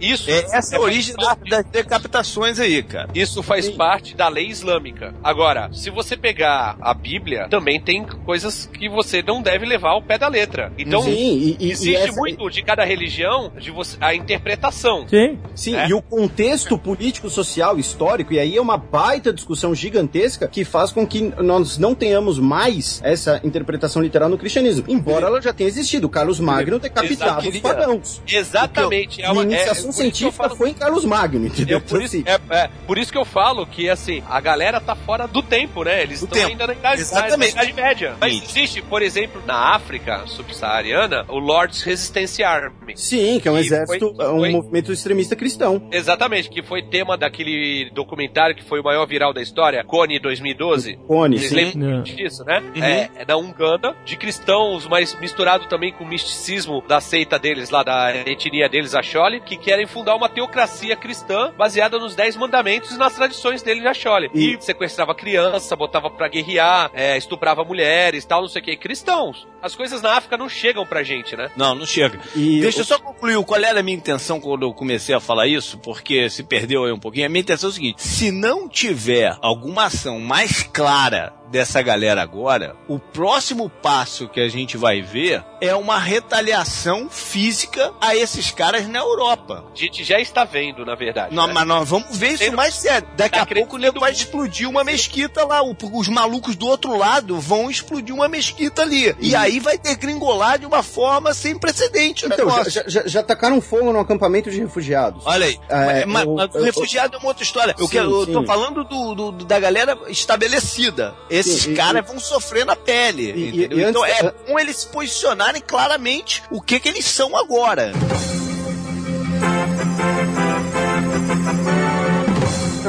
Isso, é essa é a faz origem parte- das decapitações aí, cara. Isso faz parte da lei islâmica. Agora, se você pegar a Bíblia, também tem coisas que você não deve levar ao pé da letra. Então, Sim, e, e- e existe essa- muito de cada religião de você, a interpretação. Sim. Sim, É. e o contexto político, social, histórico, e aí é uma baita discussão gigantesca que faz com que nós não tenhamos mais essa interpretação literal no cristianismo. Embora ela já tenha existido. Carlos Magno decapitava os Exatamente. pagãos. É a é, iniciação isso que eu científica falo- foi em Carlos Magno, entendeu? é por, isso, é, é, por isso que eu falo que, assim, a galera tá fora do tempo, né? Eles estão ainda na idade, na, na Exatamente. idade média. Mas existe, por exemplo, na África subsaariana, o Lord's Resistance Army. Sim, que é um E exército, foi- é um foi- movimento extremista cristão. Exatamente, que foi tema daquele documentário que foi o maior viral da história, Cone 2012. Cone, Vocês sim. lembram disso, né? É, é da Uganda, de cristãos, mas misturado também com o misticismo da seita deles, lá da etnia deles, Acholi, que querem fundar uma teocracia cristã baseada nos Dez Mandamentos e nas tradições deles de Acholi. E, sequestrava criança, botava pra guerrear, é, estuprava mulheres, tal, não sei o que. Cristãos. As coisas na África não chegam pra gente, né? Não, não chega. E Deixa o- eu só concluir qual era a minha intenção quando eu comecei a falar isso, porque se perdeu aí um pouquinho. A minha intenção é o seguinte: se não tiver alguma ação mais clara dessa galera agora, o próximo passo que a gente vai ver é uma retaliação física a esses caras na Europa. A gente já está vendo, na verdade. Não, né? mas nós vamos ver isso Tem- mais sério. Daqui tá a pouco o nego vai explodir uma mesquita lá. Os malucos do outro lado vão explodir uma mesquita ali. E aí vai degringolar de uma forma sem precedente o Então, já, já, já, tacaram fogo no acampamento de refugiados. Olha aí. É, mas, eu- mas o eu- refugiado é uma outra história. Eu, Sim, quero, eu tô falando do, do- da galera estabelecida. Esses e- caras e- vão sofrer na pele. E- entendeu? então antes- é bom eles se posicionarem claramente o que, que eles são agora.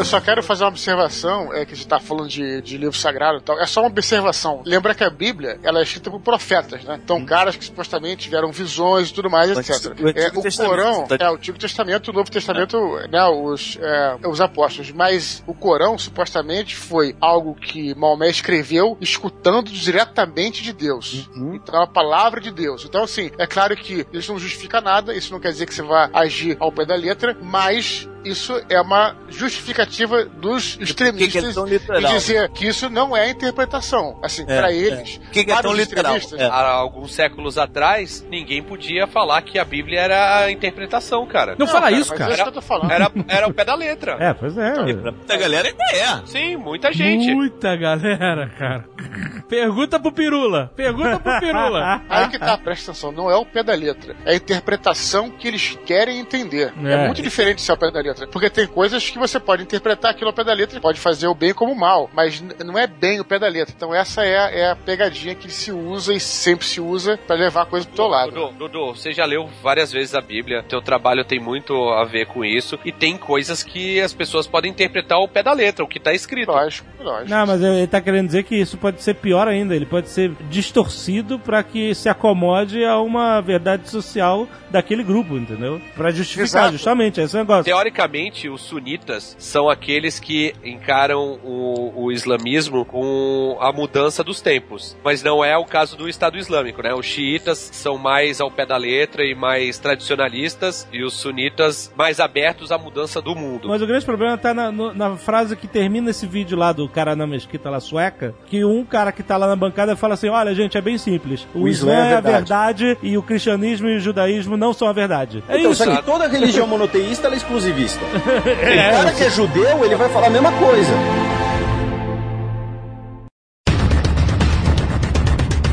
Eu só quero fazer uma observação, é que você tá falando de, de livro sagrado e tal. É só uma observação. Lembra que a Bíblia, ela é escrita por profetas, né? Então, caras que supostamente tiveram visões e tudo mais, etc. O É, o Corão, tá? é o Antigo Testamento, o Novo Testamento, né? Os, é, os apóstolos. Mas o Corão, supostamente, foi algo que Maomé escreveu escutando diretamente de Deus. Então, é a palavra de Deus. Então, assim, é claro que isso não justifica nada, isso não quer dizer que você vá agir ao pé da letra, mas isso é uma justificativa dos extremistas tão de literal? dizer que isso não é interpretação. Assim, É, pra é. eles, O que que é para tão os literal? extremistas, É. Há alguns séculos atrás, ninguém podia falar que a Bíblia era a interpretação, cara. Não, fala isso, mas cara. É isso que tô falando. Era, era o pé da letra. É, pois é. A galera ainda é. Sim, muita gente. Muita galera, cara. Pergunta pro Pirula. Pergunta pro Pirula. [LAUGHS] Aí que tá, presta atenção, não é o pé da letra, é a interpretação que eles querem entender. É, É. muito diferente se é o pé da letra. Porque tem coisas que você pode interpretar aquilo ao pé da letra, pode fazer o bem como o mal, mas não é bem o pé da letra. Então essa é, a- é a pegadinha que se usa e sempre se usa pra levar a coisa pro teu lado. Dudu, Dudu, você já leu várias vezes a Bíblia, teu trabalho tem muito a ver com isso, e tem coisas que as pessoas podem interpretar ao pé da letra, o que tá escrito. Lógico, lógico. Não, mas ele tá querendo dizer que isso pode ser pior ainda. Ele pode ser distorcido pra que se acomode a uma verdade social daquele grupo, entendeu? Pra justificar, Exato. justamente, esse negócio. Teoricamente, os sunitas são aqueles que encaram o, o islamismo com a mudança dos tempos. Mas não é o caso do Estado Islâmico, né? Os xiitas são mais ao pé da letra e mais tradicionalistas, e os sunitas mais abertos à mudança do mundo. Mas o grande problema tá na, no- na frase que termina esse vídeo lá do cara na mesquita lá sueca, que um cara que tá lá na bancada fala assim, olha gente, é bem simples. O, O Islã Islã é é a verdade. verdade e o cristianismo e o judaísmo não são a verdade. É Então, isso. só que toda religião monoteísta ela é exclusivista. [LAUGHS] O cara que é judeu, ele vai falar a mesma coisa.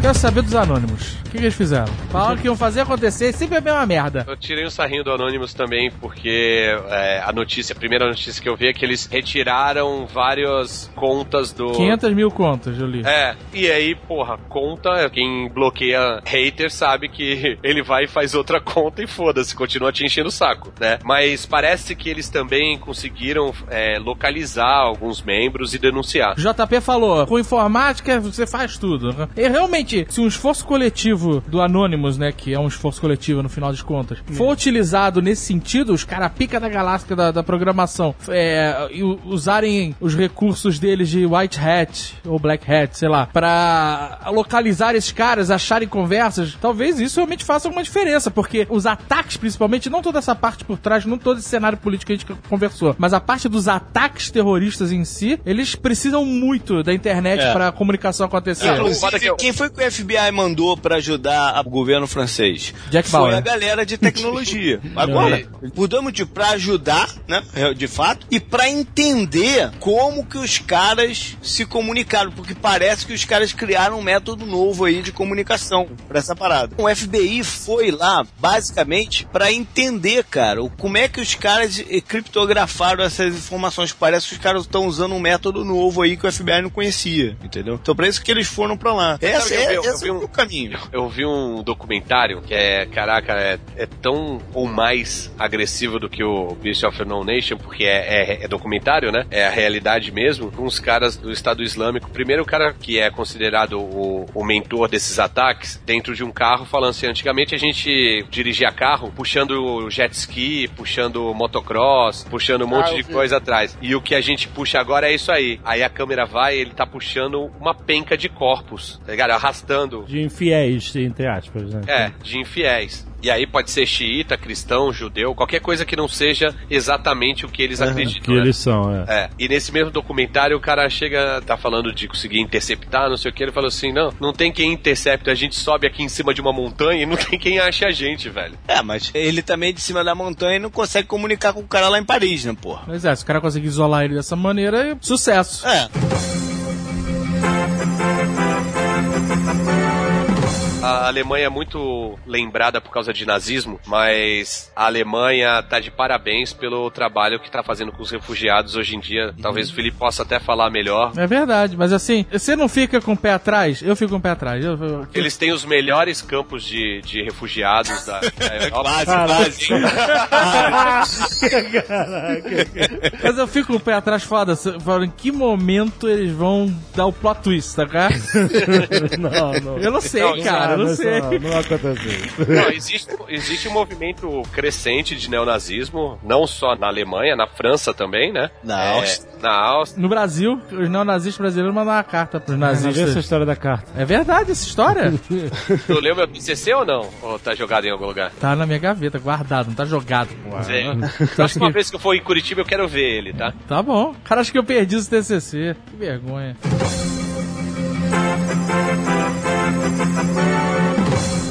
Quero saber dos anônimos. O que, que eles fizeram? Falaram que iam fazer acontecer, sempre é a mesma merda. Eu tirei um sarrinho do Anonymous também, porque é, a notícia, a primeira notícia que eu vi é que eles retiraram várias contas do. 500 mil contas, eu li. É, e aí, porra, conta, quem bloqueia hater sabe que [LAUGHS] ele vai e faz outra conta e foda-se, continua te enchendo o saco, né? Mas parece que eles também conseguiram é, localizar alguns membros e denunciar. O JP falou, com informática você faz tudo. E realmente, se um esforço coletivo do Anonymous, né, que é um esforço coletivo no final das contas, for utilizado nesse sentido, os caras pica da galáxia da, da programação, é, e usarem os recursos deles de White Hat ou Black Hat, sei lá, pra localizar esses caras, acharem conversas, talvez isso realmente faça alguma diferença, porque os ataques, principalmente, não toda essa parte por trás, não todo esse cenário político que a gente conversou, mas a parte dos ataques terroristas em si, eles precisam muito da internet É. pra a comunicação acontecer. Inclusive, quem foi FBI mandou pra ajudar o governo francês? Jack Foi Bauer. a galera de tecnologia. [LAUGHS] Agora, dois motivos, pra ajudar, né, de fato, e pra entender como que os caras se comunicaram, porque parece que os caras criaram um método novo aí de comunicação pra essa parada. O FBI foi lá, basicamente, pra entender, cara, como é que os caras eh, criptografaram essas informações. Parece que os caras estão usando um método novo aí que o FBI não conhecia, entendeu? Então, pra isso que eles foram pra lá. Essa, eu vi- é, eu vi um- caminho. Eu vi um documentário que é, caraca, é, é tão ou mais agressivo do que o Beast of No Nation, porque é, é- é documentário, né? É a realidade mesmo, com os caras do Estado Islâmico. Primeiro, o cara que é considerado o, o mentor desses ataques, dentro de um carro, falando assim: antigamente a gente dirigia carro puxando jet ski, puxando motocross, puxando um monte Ah, de vi. coisa atrás. E o que a gente puxa agora é isso aí. Aí a câmera vai, ele tá puxando uma penca de corpos, tá ligado? Arrastando De infiéis, entre aspas, né? é, de infiéis. E aí pode ser xiita, cristão, judeu, qualquer coisa que não seja exatamente o que eles acreditam. Que né? eles são, é. É, e nesse mesmo documentário o cara chega, tá falando de conseguir interceptar, não sei o que, ele falou assim, não, não tem quem intercepta, a gente sobe aqui em cima de uma montanha e não tem quem ache a gente, velho. É, mas ele também de cima da montanha e não consegue comunicar com o cara lá em Paris, né, porra? Mas é, se o cara conseguir isolar ele dessa maneira, sucesso. É. A Alemanha é muito lembrada por causa de nazismo, mas a Alemanha tá de parabéns pelo trabalho que tá fazendo com os refugiados hoje em dia. Talvez o Felipe possa até falar melhor. É verdade, mas assim, você não fica com o pé atrás? Eu fico com o pé atrás. Eu, eu- Eles têm os melhores campos de, de refugiados da, da Europa. Quase, Mas eu fico com o pé atrás foda. Falo, em que momento eles vão dar o plot twist, tá cara? [LAUGHS] Não, não. Eu não sei, Não, cara. Cara, eu não sei. Não, não aconteceu. [LAUGHS] Não, existe, existe um movimento crescente de neonazismo, não só na Alemanha, na França também, né? Na É, Áustria. Na Áustria. No Brasil, os neonazistas brasileiros mandaram uma carta pros Não vê essa nazistas. história da carta. É verdade essa história? Tu leu meu TCC ou não? Ou tá jogado em algum lugar? tá na minha gaveta, guardado, não tá jogado. Sim. Tá, Próxima [LAUGHS] vez que eu for em Curitiba, eu quero ver ele, tá? tá bom. Cara, acho que eu perdi esse TCC. Que vergonha.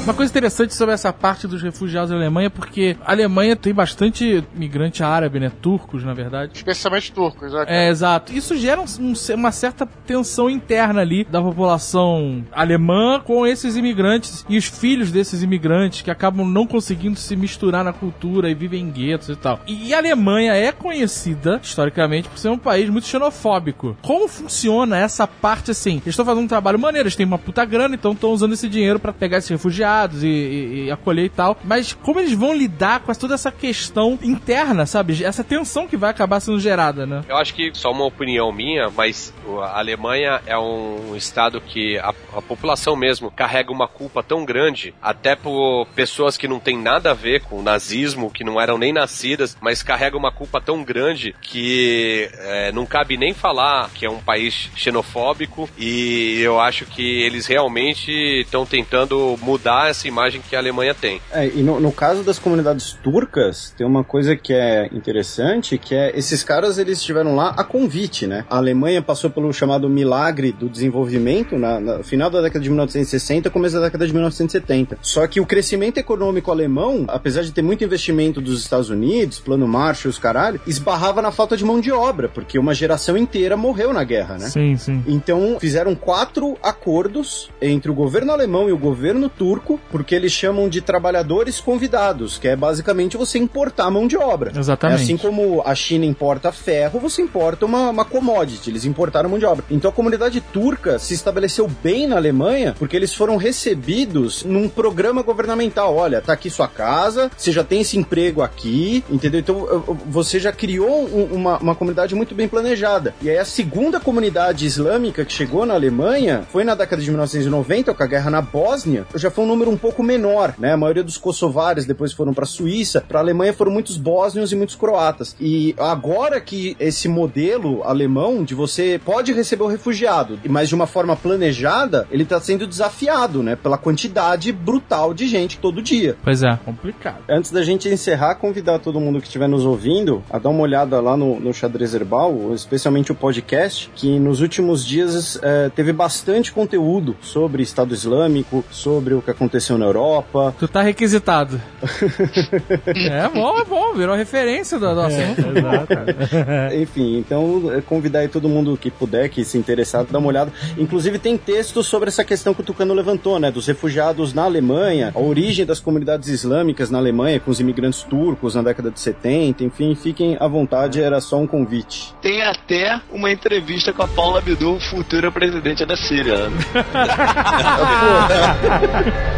Uma coisa interessante sobre essa parte dos refugiados da Alemanha é porque a Alemanha tem bastante migrante árabe, né? Turcos, na verdade. Especialmente turcos, né? É, exato. Isso gera um- um- uma certa tensão interna ali da população alemã com esses imigrantes e os filhos desses imigrantes que acabam não conseguindo se misturar na cultura e vivem em guetos e tal. E a Alemanha é conhecida, historicamente, por ser um país muito xenofóbico. Como funciona essa parte assim? Eles estão fazendo um trabalho maneiro, eles têm uma puta grana, então estão usando esse dinheiro pra pegar esses refugiados e, e- e acolher e tal. Mas como eles vão lidar com toda essa questão interna, sabe? Essa tensão que vai acabar sendo gerada, né? Eu acho que só uma opinião minha, mas a Alemanha é um estado que a, a população mesmo carrega uma culpa tão grande, até por pessoas que não têm nada a ver com o nazismo, que não eram nem nascidas, mas carrega uma culpa tão grande que é, não cabe nem falar que é um país xenofóbico e eu acho que eles realmente estão tentando mudar essa imagem que a Alemanha tem. É, e no, no caso das comunidades turcas, tem uma coisa que é interessante, que é esses caras eles estiveram lá a convite, né? A Alemanha passou pelo chamado milagre do desenvolvimento na, na final da década de 1960, começo da década de 1970. Só que o crescimento econômico alemão, apesar de ter muito investimento dos Estados Unidos, plano Marshall, os caralho, esbarrava na falta de mão de obra, porque uma geração inteira morreu na guerra, né? Sim, sim. Então fizeram quatro acordos entre o governo alemão e o governo turco, porque eles chamam de trabalhadores convidados, que é basicamente você importar mão de obra. Exatamente. É assim como a China importa ferro, você importa uma, uma commodity, eles importaram mão de obra. Então a comunidade turca se estabeleceu bem na Alemanha porque eles foram recebidos num programa governamental. Olha, tá aqui sua casa, você já tem esse emprego aqui, entendeu? Então você já criou um- uma, uma comunidade muito bem planejada. E aí a segunda comunidade islâmica que chegou na Alemanha foi na década de 1990, com a guerra na Bósnia, já foi um número um pouco menor, né? A maioria dos kosovares depois foram para a Suíça, para a Alemanha foram muitos bósnios e muitos croatas. E agora que esse modelo alemão de você pode receber o refugiado, mas de uma forma planejada, ele está sendo desafiado, né? Pela quantidade brutal de gente todo dia. Pois é, complicado. Antes da gente encerrar, convidar todo mundo que estiver nos ouvindo a dar uma olhada lá no, no Xadrez Herbal, especialmente o podcast, que nos últimos dias eh, teve bastante conteúdo sobre Estado Islâmico, sobre o que aconteceu na Europa. Tu tá requisitado. [LAUGHS] é bom, é bom, virou referência do, do assunto. [LAUGHS] Enfim, então eh, convidar aí todo mundo que puder, que se interessar, dar uma olhada. Inclusive tem textos sobre essa questão que o Tucano levantou, né? Dos refugiados na Alemanha, a origem das comunidades islâmicas na Alemanha, com os imigrantes turcos na década de 70, enfim, fiquem à vontade, era só um convite. Tem até uma entrevista com a Paula Abdul, futura presidente da Síria. [LAUGHS]